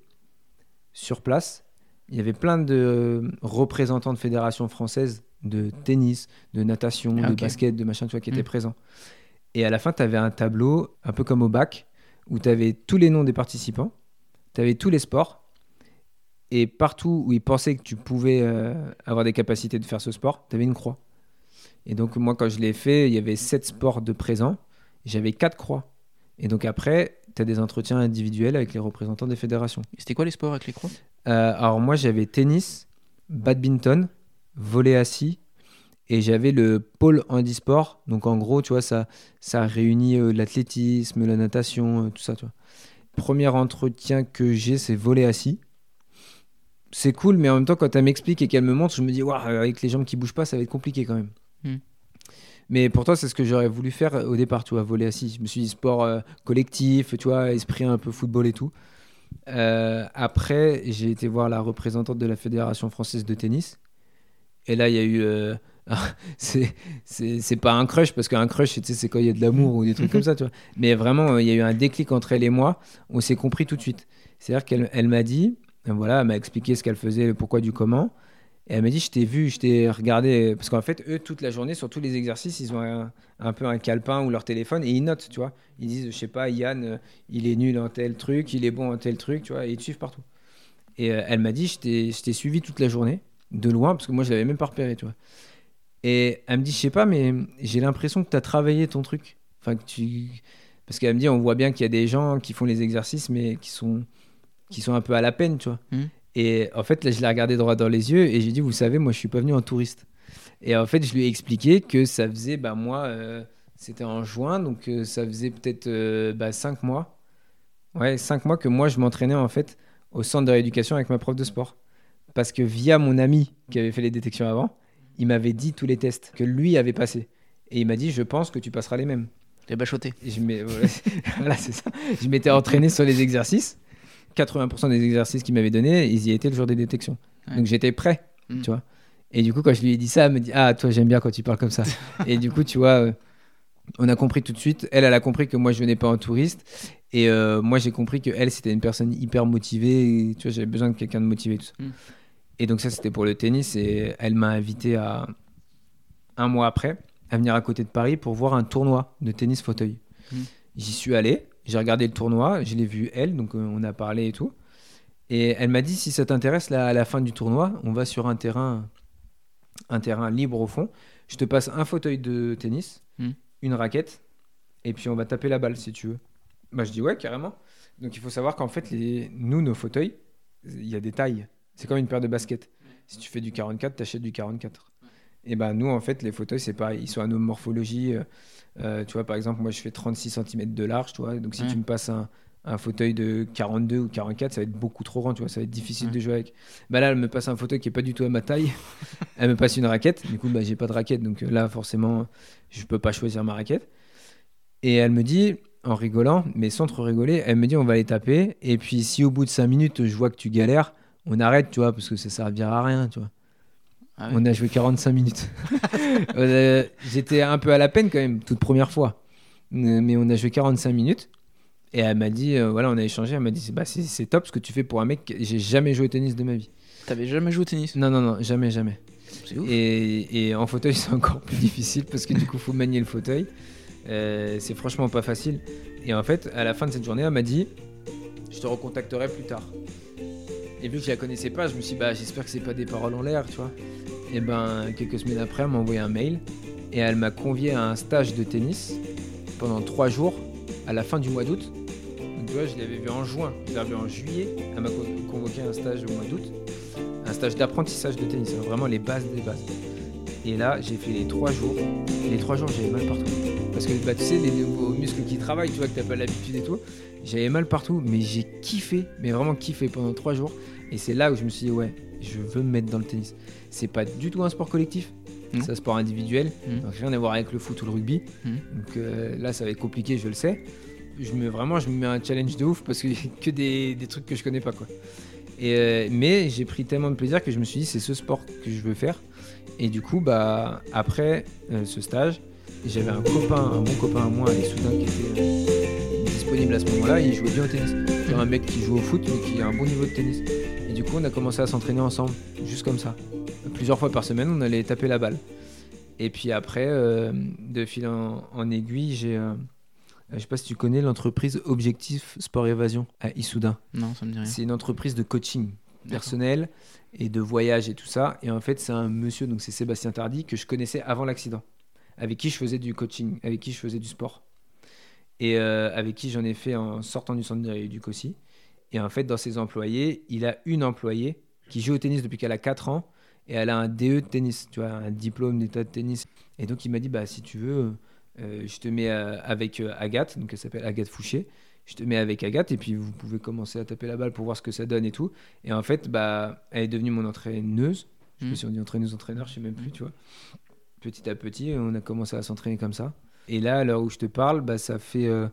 sur place, il y avait plein de représentants de fédérations françaises de tennis, de natation, Ah, de basket, de machin, tu vois, qui étaient Mm. présents. Et à la fin, tu avais un tableau, un peu comme au bac, où tu avais tous les noms des participants, tu avais tous les sports, et partout où ils pensaient que tu pouvais euh, avoir des capacités de faire ce sport, tu avais une croix. Et donc, moi, quand je l'ai fait, il y avait sept sports de présents, j'avais quatre croix. Et donc après, tu as des entretiens individuels avec les représentants des fédérations. C'était quoi les sports avec les croix? Euh, alors moi, j'avais tennis, badminton, volley assis, et j'avais le pôle handisport. Donc en gros, tu vois, ça, ça réunit euh, l'athlétisme, la natation, euh, tout ça, tu vois. Premier entretien que j'ai, c'est volley assis. C'est cool, mais en même temps, quand elle m'explique et qu'elle me montre, je me dis, Waouh, avec les jambes qui bougent pas, ça va être compliqué quand même. Hmm. Mais pourtant, c'est ce que j'aurais voulu faire au départ, tu vois, assis. Je me suis dit sport euh, collectif, tu vois, esprit un peu football et tout. Euh, après, j'ai été voir la représentante de la Fédération française de tennis. Et là, il y a eu. euh, c'est pas un crush, parce qu'un crush, c'est quand il y a de l'amour ou des trucs comme ça, tu vois. Mais vraiment, euh, il y a eu un déclic entre elle et moi. On s'est compris tout de suite. C'est-à-dire qu'elle elle m'a dit, euh, voilà, elle m'a expliqué ce qu'elle faisait, le pourquoi du comment. Et elle m'a dit, je t'ai vu, je t'ai regardé. Parce qu'en fait, eux, toute la journée, sur tous les exercices, ils ont un, peu un calepin ou leur téléphone et ils notent, tu vois. Ils disent, je sais pas, Yann, euh, il est nul en tel truc, il est bon en tel truc, tu vois, et ils te suivent partout. Et euh, elle m'a dit, je t'ai suivi toute la journée, de loin, parce que moi, je l'avais même pas repéré, tu vois. Et elle me dit, je sais pas, mais j'ai l'impression que tu as travaillé ton truc. Enfin, que tu. Parce qu'elle me dit, on voit bien qu'il y a des gens qui font les exercices, mais qui sont, qui sont un peu à la peine, tu vois. Mhm. Et en fait, là, je l'ai regardé droit dans les yeux et j'ai dit, vous savez, moi, je suis pas venu en touriste. Et en fait, je lui ai expliqué que ça faisait, bah, moi, euh, c'était en juin, donc euh, ça faisait peut-être euh, bah, cinq mois. Ouais, cinq mois que moi, je m'entraînais, en fait, au centre de rééducation avec ma prof de sport. Parce que via mon ami qui avait fait les détections avant, il m'avait dit tous les tests que lui avait passés. Et il m'a dit, je pense que tu passeras les mêmes. T'es bachoté. Et je voilà, c'est ça. Je m'étais entraîné sur les exercices. 80% des exercices qu'il m'avait donnés, ils y étaient le jour des détections. Ouais. Donc j'étais prêt, Mm. tu vois. Et du coup, quand je lui ai dit ça, elle me dit Ah, toi, j'aime bien quand tu parles comme ça. et du coup, tu vois, euh, on a compris tout de suite. Elle, elle a compris que moi, je venais pas en touriste. Et euh, moi, j'ai compris que elle, c'était une personne hyper motivée. Et, tu vois, j'avais besoin de quelqu'un de motivé, tout ça. Mm. Et donc, ça, c'était pour le tennis. Et elle m'a invité à un mois après à venir à côté de Paris pour voir un tournoi de tennis fauteuil. Mm. J'y suis allé, j'ai regardé le tournoi, je l'ai vu elle, donc euh, on a parlé et tout. Et elle m'a dit si ça t'intéresse, là, à la fin du tournoi, on va sur un terrain, un terrain libre au fond. Je te passe un fauteuil de tennis, Mm. une raquette, et puis on va taper la balle si tu veux. Bah, je dis ouais, carrément. Donc il faut savoir qu'en fait, les... nous, nos fauteuils, il y a des tailles. C'est comme une paire de baskets. Si tu fais du 44, t'achètes du 44. Et ben nous, en fait, les fauteuils, c'est pareil. Ils sont à nos morphologies. euh, tu vois, par exemple, moi, je fais 36 cm de large, tu vois. Donc si tu me passes un, un fauteuil de 42 ou 44, ça va être beaucoup trop grand, tu vois. Ça va être difficile Ouais. de jouer avec. Bah là, elle me passe un fauteuil qui est pas du tout à ma taille. elle me passe une raquette. Du coup, bah, j'ai pas de raquette. Donc euh, là, forcément, je peux pas choisir ma raquette. Et elle me dit, en rigolant, mais sans trop rigoler, elle me dit, on va les taper. Et puis, si au bout de 5 minutes, je vois que tu galères, on arrête, tu vois, parce que ça servira à rien, tu vois. Ah. On a joué 45 minutes. Euh, J'étais un peu à la peine quand même, toute première fois. Euh, Mais on a joué 45 minutes. Et elle m'a dit, euh, voilà, on a échangé. Elle m'a dit, bah, c'est top ce que tu fais pour un mec. J'ai jamais joué au tennis de ma vie. T'avais jamais joué au tennis? Non, non, non, jamais, jamais. C'est ouf. Et, et en fauteuil, c'est encore plus difficile parce que du coup, faut manier le fauteuil. Euh, c'est franchement pas facile. Et en fait, à la fin de cette journée, elle m'a dit Je te recontacterai plus tard. Et vu que je la connaissais pas, je me suis dit bah, J'espère que c'est pas des paroles en l'air, tu vois. Et ben, quelques semaines après, elle m'a envoyé un mail et elle m'a convié à un stage de tennis pendant trois jours à la fin du mois d'août. Donc, tu vois, je l'avais vu en juin, je l'avais vu en juillet. Elle m'a co- convoqué à un stage au mois d'août un stage d'apprentissage de tennis, hein, vraiment les bases des bases. Et là, j'ai fait les trois jours. Les trois jours, j'avais mal partout. Parce que bah, tu sais, les nouveaux muscles qui travaillent, tu vois, que t'as pas l'habitude et tout. J'avais mal partout, mais j'ai kiffé, mais vraiment kiffé pendant trois jours. Et c'est là où je me suis dit, ouais, je veux me mettre dans le tennis. C'est pas du tout un sport collectif, c'est un sport individuel. Mhm. Donc rien à voir avec le foot ou le rugby. Mhm. Donc euh, là, ça va être compliqué, je le sais. Je me, vraiment, je me mets un challenge de ouf parce a que des, des trucs que je connais pas, quoi. Et, euh, mais j'ai pris tellement de plaisir que je me suis dit, c'est ce sport que je veux faire. Et du coup, bah, après euh, ce stage, j'avais un copain, un bon copain à moi, Ali Soudain, qui était euh, disponible à ce moment-là. Il jouait bien au tennis. C'est un mec qui joue au foot, mais qui a un bon niveau de tennis. Et du coup, on a commencé à s'entraîner ensemble, juste comme ça. Plusieurs fois par semaine, on allait taper la balle. Et puis après, euh, de fil en, en aiguille, j'ai. je sais pas si tu connais l'entreprise Objectif Sport Évasion à Issoudun. Non, ça me dit rien. C'est une entreprise de coaching personnel et de voyage et tout ça. Et en fait, c'est un monsieur, donc c'est Sébastien Tardy, que je connaissais avant l'accident, avec qui je faisais du coaching, avec qui je faisais du sport. et euh, avec qui j'en ai fait en sortant du centre rééduc aussi. Et en fait, dans ses employés, il a une employée qui joue au tennis depuis qu'elle a 4 ans et elle a un DE de tennis, tu vois, un diplôme d'état de tennis. Et donc il m'a dit, bah si tu veux, euh, je te mets euh, avec Agathe, donc elle s'appelle Agathe Fouché. Je te mets avec Agathe et puis vous pouvez commencer à taper la balle pour voir ce que ça donne et tout. Et en fait, bah, elle est devenue mon entraîneuse. Je sais pas si on dit entraîneuse, entraîneur, je sais même plus, tu vois. Petit à petit, on a commencé à s'entraîner comme ça. Et là, à l'heure où je te parle, bah, ça fait. euh,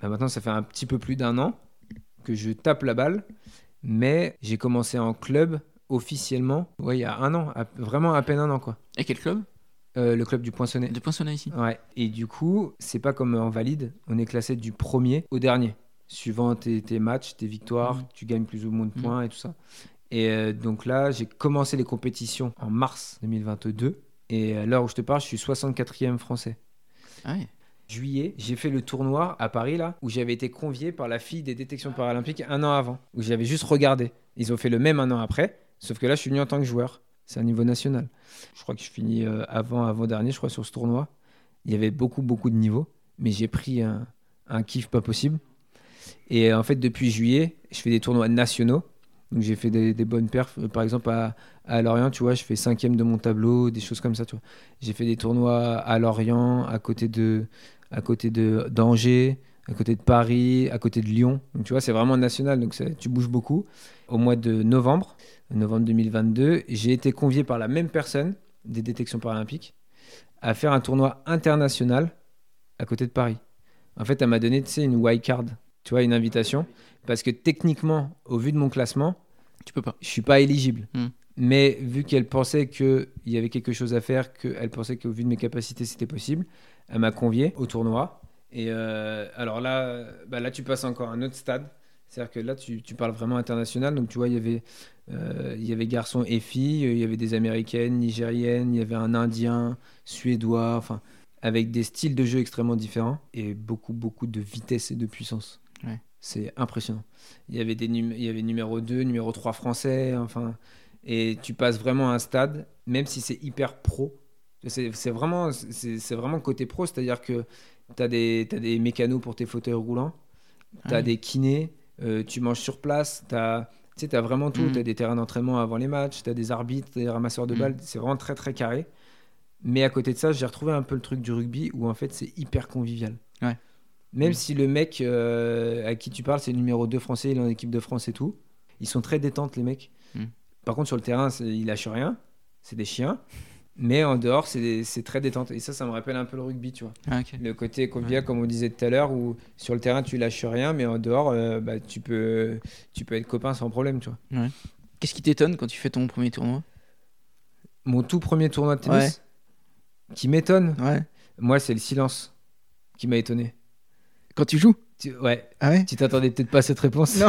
bah, maintenant, ça fait un petit peu plus d'un an que je tape la balle. Mais j'ai commencé en club officiellement, ouais, il y a un an, à- vraiment à peine un an, quoi. Et quel club? Euh, le club du Poinçonnet. De Poinçonnet ici Ouais. Et du coup, c'est pas comme en valide, on est classé du premier au dernier, suivant tes, tes matchs, tes victoires, Mhm. tu gagnes plus ou moins de Mhm. points et tout ça. Et euh, donc là, j'ai commencé les compétitions en mars 2022. Et à l'heure où je te parle, je suis 64e français. Ah ouais. Juillet, j'ai fait le tournoi à Paris, là, où j'avais été convié par la fille des détections paralympiques un an avant, où j'avais juste regardé. Ils ont fait le même un an après, sauf que là, je suis venu en tant que joueur. C'est un niveau national. Je crois que je finis euh, avant, avant-dernier, je crois, sur ce tournoi. Il y avait beaucoup, beaucoup de niveaux, mais j'ai pris un, kiff pas possible. Et en fait, depuis juillet, je fais des tournois nationaux. Donc j'ai fait des, bonnes perfs. Euh, Par exemple, à, Lorient, tu vois, je fais cinquième de mon tableau, des choses comme ça. J'ai fait des tournois à Lorient, à côté à côté de d'Angers, à côté de Paris, à côté de Lyon. Donc tu vois, c'est vraiment national, donc tu bouges beaucoup. Au mois de novembre, novembre 2022, j'ai été convié par la même personne des détections paralympiques à faire un tournoi international à côté de Paris. En fait, elle m'a donné, tu sais, une wild card, tu vois, une invitation, parce que techniquement, au vu de mon classement, Tu peux pas. je suis pas éligible. Hmm. Mais vu qu'elle pensait qu'il y avait quelque chose à faire, qu'elle pensait qu'au vu de mes capacités, c'était possible, elle m'a convié au tournoi. Et euh, alors là, bah là, tu passes encore à un autre stade. C'est-à-dire que là, tu, tu parles vraiment international. Donc, tu vois, il y avait, euh, il y avait garçons et filles, il y avait des américaines, nigériennes, il y avait un indien, suédois, enfin, avec des styles de jeu extrêmement différents et beaucoup, beaucoup de vitesse et de puissance. Ouais. C'est impressionnant. Il y avait des num- il y avait numéro 2, numéro 3 français, enfin. Et tu passes vraiment à un stade, même si c'est hyper pro. C'est vraiment, c'est vraiment côté pro, c'est-à-dire que tu as des, t'as des mécanos pour tes fauteuils roulants, tu as Ah oui. des kinés, euh, tu manges sur place, tu as, vraiment tout. Mhm. Tu as des terrains d'entraînement avant les matchs, tu as des arbitres, t'as des ramasseurs de Mhm. balles, c'est vraiment très très carré. Mais à côté de ça, j'ai retrouvé un peu le truc du rugby où en fait c'est hyper convivial. Ouais. Même Mhm. si le mec euh, à qui tu parles, c'est le numéro 2 français, il est en équipe de France et tout, ils sont très détentes les mecs. Par contre, sur le terrain, ils lâchent rien, c'est des chiens. Mais en dehors, c'est très détente. Et ça, ça me rappelle un peu le rugby, tu vois. Ah. Le côté convivial, comme on disait tout à l'heure, où sur le terrain, tu lâches rien, mais en dehors, euh, bah, tu, peux, tu peux être copain sans problème, tu vois. Qu'est-ce qui t'étonne quand tu fais ton premier tournoi? Mon tout premier tournoi de tennis, qui m'étonne, moi, c'est le silence qui m'a étonné. Quand tu joues? Tu- ouais, Ah ouais? Tu t'attendais peut-être pas à cette réponse. Non.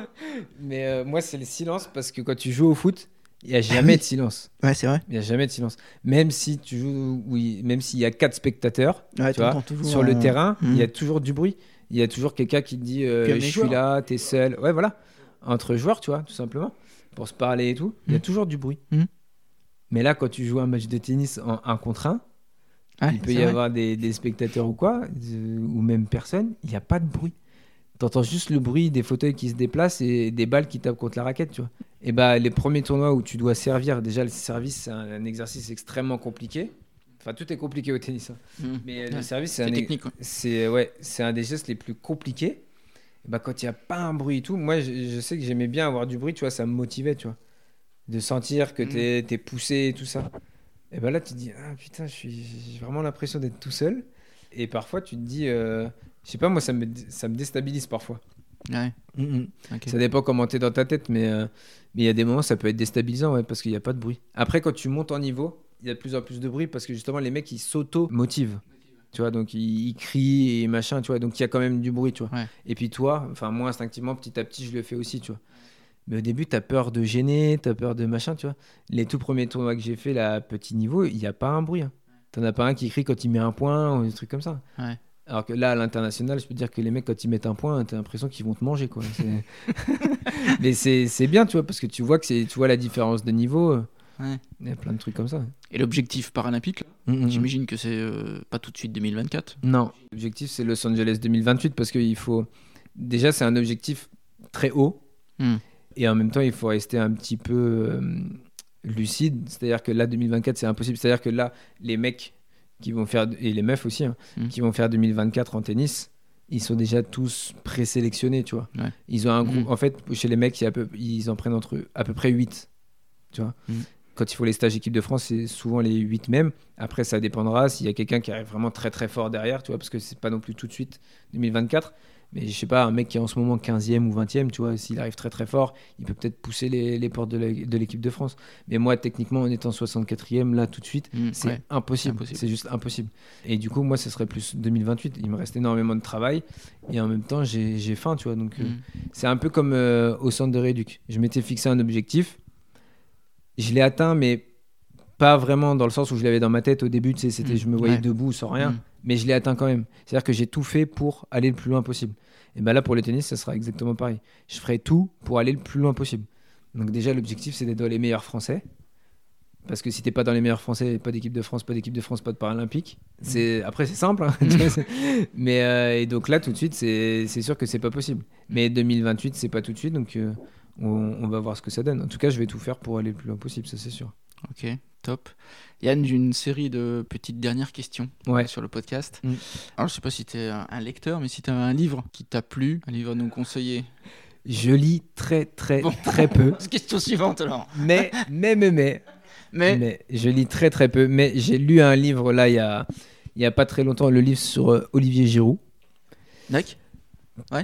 mais euh, moi, c'est le silence parce que quand tu joues au foot, il n'y a jamais oui. de silence. Ouais, c'est vrai. Il n'y a jamais de silence. Même si tu joues, oui, même s'il y a quatre spectateurs, Ouais, tu vois, sur le euh, terrain, il y a toujours du bruit. Il y a toujours quelqu'un qui te dit euh, Je suis joueurs. là, t'es seul. Ouais, voilà. Entre joueurs, tu vois, tout simplement. Pour se parler et tout, il y a Mhm. toujours du bruit. Mhm. Mais là, quand tu joues un match de tennis en un contre un, il peut y vrai. avoir des, des spectateurs ou quoi, euh, ou même personne, il n'y a pas de bruit. T'entends juste le bruit des fauteuils qui se déplacent et des balles qui tapent contre la raquette, tu vois. Et bah, les premiers tournois où tu dois servir, déjà, le service, c'est un, un exercice extrêmement compliqué. Enfin, tout est compliqué au tennis. hein. Mhm. Mais euh, le service, c'est un, technique. c'est ouais, c'est un des gestes les plus compliqués. Et bah, quand il n'y a pas un bruit et tout, moi je, je sais que j'aimais bien avoir du bruit, tu vois, ça me motivait, tu vois. De sentir que Mhm. t'es es poussé et tout ça. Et bah là, tu te dis, ah putain, j'ai vraiment l'impression d'être tout seul. Et parfois, tu te dis, euh, je sais pas, moi, ça me, ça me déstabilise parfois. Ouais. ok. Ça dépend comment t'es dans ta tête, mais euh, mais il y a des moments, ça peut être déstabilisant, ouais, parce qu'il n'y a pas de bruit. Après, quand tu montes en niveau, il y a de plus en plus de bruit parce que justement, les mecs, ils s'auto-motivent. Tu vois, donc ils, ils crient et machin, tu vois, donc il y a quand même du bruit, tu vois. Ouais. Et puis toi, enfin, moi, instinctivement, petit à petit, je le fais aussi, tu vois. Mais au début, t'as peur de gêner, t'as peur de machin, tu vois. Les tout premiers tournois que j'ai fait, là, petit niveau, il n'y a pas un bruit. hein. T'en as pas un qui crie quand il met un point ou des trucs comme ça. Ouais. Alors que là, à l'international, je peux te dire que les mecs, quand ils mettent un point, t'as l'impression qu'ils vont te manger, quoi. Mais c'est c'est bien, tu vois, parce que tu vois que c'est, tu vois la différence de niveau. euh. Ouais. Il y a plein de trucs comme ça. Et l'objectif paralympique, là, Mm, mm, mm. j'imagine que c'est euh, pas tout de suite 2024. Non, l'objectif c'est Los Angeles 2028 parce qu'il faut. Déjà, c'est un objectif très haut et en même temps, il faut rester un petit peu euh, lucide. C'est-à-dire que là, 2024, c'est impossible. C'est-à-dire que là, les mecs qui vont faire, et les meufs aussi, hein, Hmm. qui vont faire 2024 en tennis, ils sont déjà tous présélectionnés, tu vois. Ouais. Ils ont un groupe. Hmm. En fait, chez les mecs, peu- ils en prennent entre eux à peu près 8. Tu vois. Hmm. Quand il faut les stages équipe de France, c'est souvent les 8 mêmes. Après, ça dépendra s'il y a quelqu'un qui arrive vraiment très très fort derrière, tu vois, parce que c'est pas non plus tout de suite 2024. Mais je sais pas, un mec qui est en ce moment 15e ou 20e, tu vois, s'il arrive très très fort, il peut peut-être pousser les, les portes de l'équipe de France. Mais moi, techniquement, en étant 64e, là, tout de suite, Mm, c'est ouais. impossible. C'est juste impossible. Et du coup, moi, ce serait plus 2028. Il me reste énormément de travail. Et en même temps, j'ai faim, tu vois. Donc, euh, Mm. c'est un peu comme euh, au centre de rééduc. Je m'étais fixé un objectif. Je l'ai atteint, mais pas vraiment dans le sens où je l'avais dans ma tête au début. Tu sais, c'était Mm. je me voyais Ouais. debout sans rien. Mm. Mais je l'ai atteint quand même. C'est-à-dire que j'ai tout fait pour aller le plus loin possible. Et ben là, pour le tennis, ça sera exactement pareil. Je ferai tout pour aller le plus loin possible. Donc déjà, l'objectif, c'est d'être dans les meilleurs Français. Parce que si t'es pas dans les meilleurs Français, pas d'équipe de France, pas d'équipe de France, pas de Paralympique. C'est après c'est simple. hein. C'est- mais euh, et donc là tout de suite c'est c'est sûr que c'est pas possible. Mais 2028 c'est pas tout de suite donc euh, on, on va voir ce que ça donne. En tout cas je vais tout faire pour aller le plus loin possible, ça c'est sûr. Ok, top. Yann, j'ai une série de petites dernières questions Ouais. sur le podcast. Mm. Alors, je sais pas si tu es un, lecteur, mais si tu as un livre qui t'a plu, un livre à nous conseiller. Je lis très très Bon. très peu. Question suivante alors. Mais mais mais mais Mais, mais je lis très très peu. Mais j'ai lu un livre là il y a il y a pas très longtemps le livre sur euh, Olivier Giroud.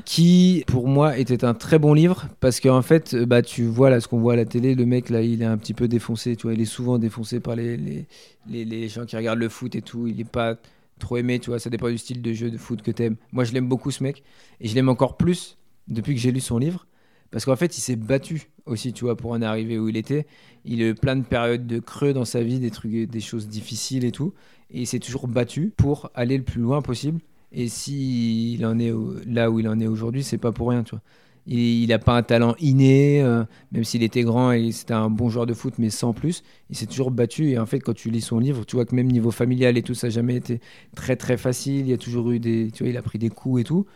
Qui pour moi était un très bon livre parce qu'en fait bah tu vois là ce qu'on voit à la télé le mec là il est un petit peu défoncé tu vois il est souvent défoncé par les, les, les, les gens qui regardent le foot et tout il est pas trop aimé tu vois ça dépend du style de jeu de foot que t'aimes. Moi je l'aime beaucoup ce mec et je l'aime encore plus depuis que j'ai lu son livre parce qu'en fait il s'est battu aussi tu vois pour en arriver où il était. Il a eu plein de périodes de creux dans sa vie des trucs des choses difficiles et tout et il s'est toujours battu pour aller le plus loin possible et si il en est là où il en est aujourd'hui, c'est pas pour rien, tu vois. Il n'a pas un talent inné, euh, même s'il était grand et c'était un bon joueur de foot, mais sans plus. Il s'est toujours battu. Et en fait, quand tu lis son livre, tu vois que même niveau familial et tout, ça n'a jamais été très très facile. Il y a toujours eu des. Tu vois, il a pris des coups et tout.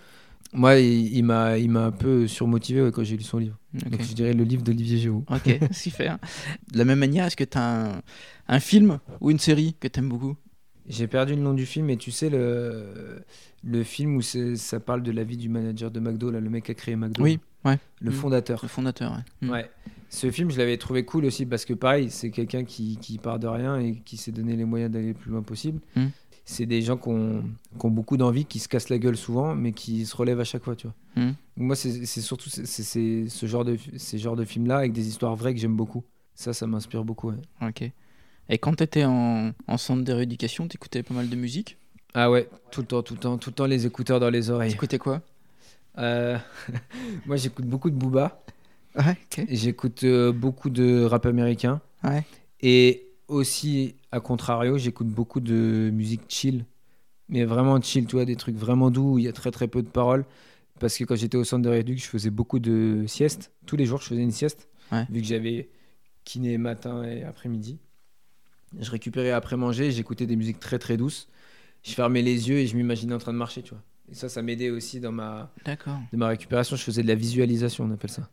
Moi, il, il m'a il m'a un peu surmotivé ouais, quand j'ai lu son livre. Donc je dirais le livre d'Olivier Giroud. Ok, super. De la même manière, est-ce que tu as un, un film ou une série que tu aimes beaucoup? J'ai perdu le nom du film, mais tu sais, le, le film où ça parle de la vie du manager de McDo, là, le mec qui a créé McDo. Oui, ouais. Le Mm. fondateur. Le fondateur, ouais. Mm. Ouais. Ce film, je l'avais trouvé cool aussi parce que, pareil, c'est quelqu'un qui, qui part de rien et qui s'est donné les moyens d'aller le plus loin possible. Mm. C'est des gens qui ont, qui ont beaucoup d'envie, qui se cassent la gueule souvent, mais qui se relèvent à chaque fois, tu vois. Moi, c'est surtout c'est ce genre de, ces genres de films-là avec des histoires vraies que j'aime beaucoup. Ça, ça m'inspire beaucoup. ouais. Ok. Et quand tu étais en, en centre de rééducation, tu écoutais pas mal de musique Ah ouais, tout le temps, tout le temps, tout le temps les écouteurs dans les oreilles. Tu écoutais quoi? Euh, moi, j'écoute beaucoup de Booba. Ouais, ok. J'écoute euh, beaucoup de rap américain. Ouais. Et aussi, à contrario, j'écoute beaucoup de musique chill. Mais vraiment chill, tu vois, des trucs vraiment doux où il y a très très peu de paroles. Parce que quand j'étais au centre de rééduc, je faisais beaucoup de siestes. Tous les jours, je faisais une sieste. Ouais. Vu que j'avais kiné matin et après-midi. Je récupérais après manger, j'écoutais des musiques très très douces. Je fermais les yeux et je m'imaginais en train de marcher, tu vois. Et ça, ça m'aidait aussi dans ma, de ma récupération, je faisais de la visualisation, on appelle ça.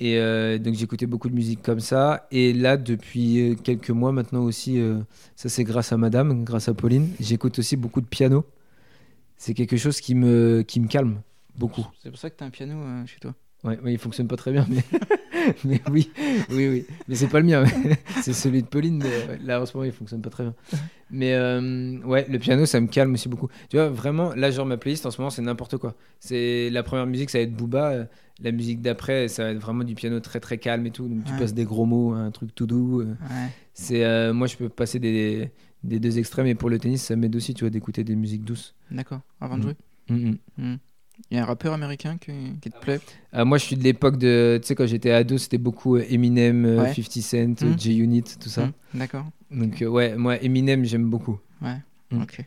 Et euh, donc j'écoutais beaucoup de musique comme ça. Et là, depuis euh, quelques mois maintenant aussi, euh, ça c'est grâce à Madame, grâce à Pauline, j'écoute aussi beaucoup de piano. C'est quelque chose qui me, qui me calme beaucoup. C'est pour ça que tu as un piano euh, chez toi? Ouais, ouais, il fonctionne pas très bien, mais, mais oui, oui, oui. Mais c'est pas le mien, c'est celui de Pauline. Mais ouais, là, en ce moment, il fonctionne pas très bien. Mais euh, ouais, le piano, ça me calme aussi beaucoup. Tu vois, vraiment, là, genre ma playlist en ce moment, c'est n'importe quoi. C'est la première musique, ça va être Booba. euh, La musique d'après, ça va être vraiment du piano très très calme et tout. Donc tu Ouais. passes des gros mots, un truc tout doux. euh. Ouais. C'est moi, je peux passer des, des deux extrêmes. Et pour le tennis, ça m'aide aussi, tu vois, d'écouter des musiques douces. D'accord. Avant de Mm. jouer? Mhm. Mm. Il y a un rappeur américain qui, qui te plaît? Ah, moi, je suis de l'époque de. Tu sais, quand j'étais ado, c'était beaucoup euh, Eminem, euh, Ouais. 50 Cent, Mhm. J-Unit, tout ça. Mm. D'accord. Donc, euh, ouais, moi, Eminem, j'aime beaucoup. Mm. Ok.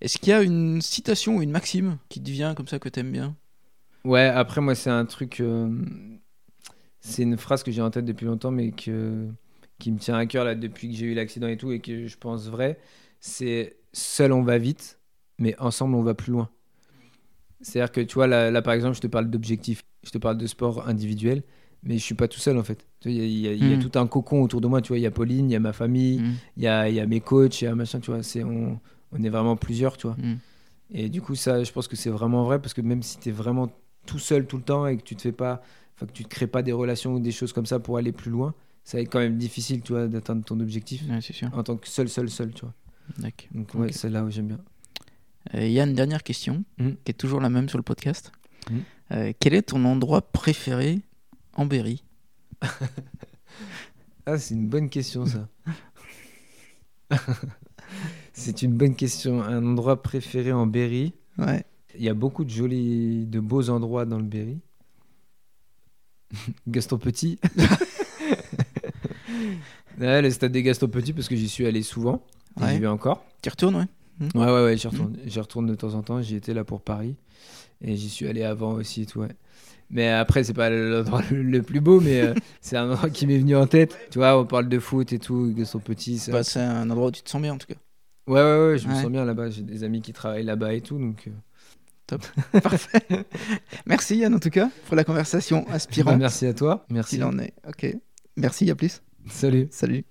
Est-ce qu'il y a une citation ou une maxime qui te vient comme ça que t'aimes bien? Ouais, après, moi, c'est un truc. euh, c'est une phrase que j'ai en tête depuis longtemps, mais que, qui me tient à cœur là depuis que j'ai eu l'accident et tout et que je pense vrai, c'est seul on va vite, mais ensemble on va plus loin. C'est-à-dire que tu vois, là, là, par exemple, je te parle d'objectifs, je te parle de sport individuel, mais je suis pas tout seul en fait. Il y, a- il y a- il y a Mm. tout un cocon autour de moi, tu vois, il y a Pauline, il y a ma famille, Mm. il y a, y a mes coachs, il y a machin, tu vois, c'est, on, on est vraiment plusieurs, tu vois. Mm. Et du coup, ça, je pense que c'est vraiment vrai parce que même si tu es vraiment tout seul tout le temps et que tu te fais pas, enfin que tu te crées pas des relations ou des choses comme ça pour aller plus loin, ça va être quand même difficile, tu vois, d'atteindre ton objectif Ouais, c'est sûr. en tant que seul, seul, seul, tu vois. Donc ouais, c'est là où j'aime bien. Euh, Yann, dernière question, Mhm. qui est toujours la même sur le podcast. Mhm. Euh, quel est ton endroit préféré en Berry Ah, c'est une bonne question ça. c'est une bonne question. Un endroit préféré en Berry. Ouais. Il y a beaucoup de jolis, de beaux endroits dans le Berry. Gaston Petit. ouais, le stade des Gaston Petit parce que j'y suis allé souvent. Ouais. J'y vais encore. Tu retournes, ouais Ouais, ouais, ouais, j'y retourne. J'y retourne de temps en temps. J'y étais là pour Paris. Et j'y suis allé avant aussi tout, ouais. Mais après, c'est pas l'endroit le, plus beau, mais euh, c'est un endroit qui m'est venu en tête. Tu vois, on parle de foot et tout, Gaston Petit. ça- Bah, C'est un endroit où tu te sens bien en tout cas. Ouais, ouais, ouais, je me sens bien là-bas. J'ai des amis qui travaillent là-bas et tout, donc. euh, Parfait. Merci Yann en tout cas pour la conversation bah, inspirante. merci à toi. Merci. S'il en est. Ok. Merci, à plus. Salut. Salut.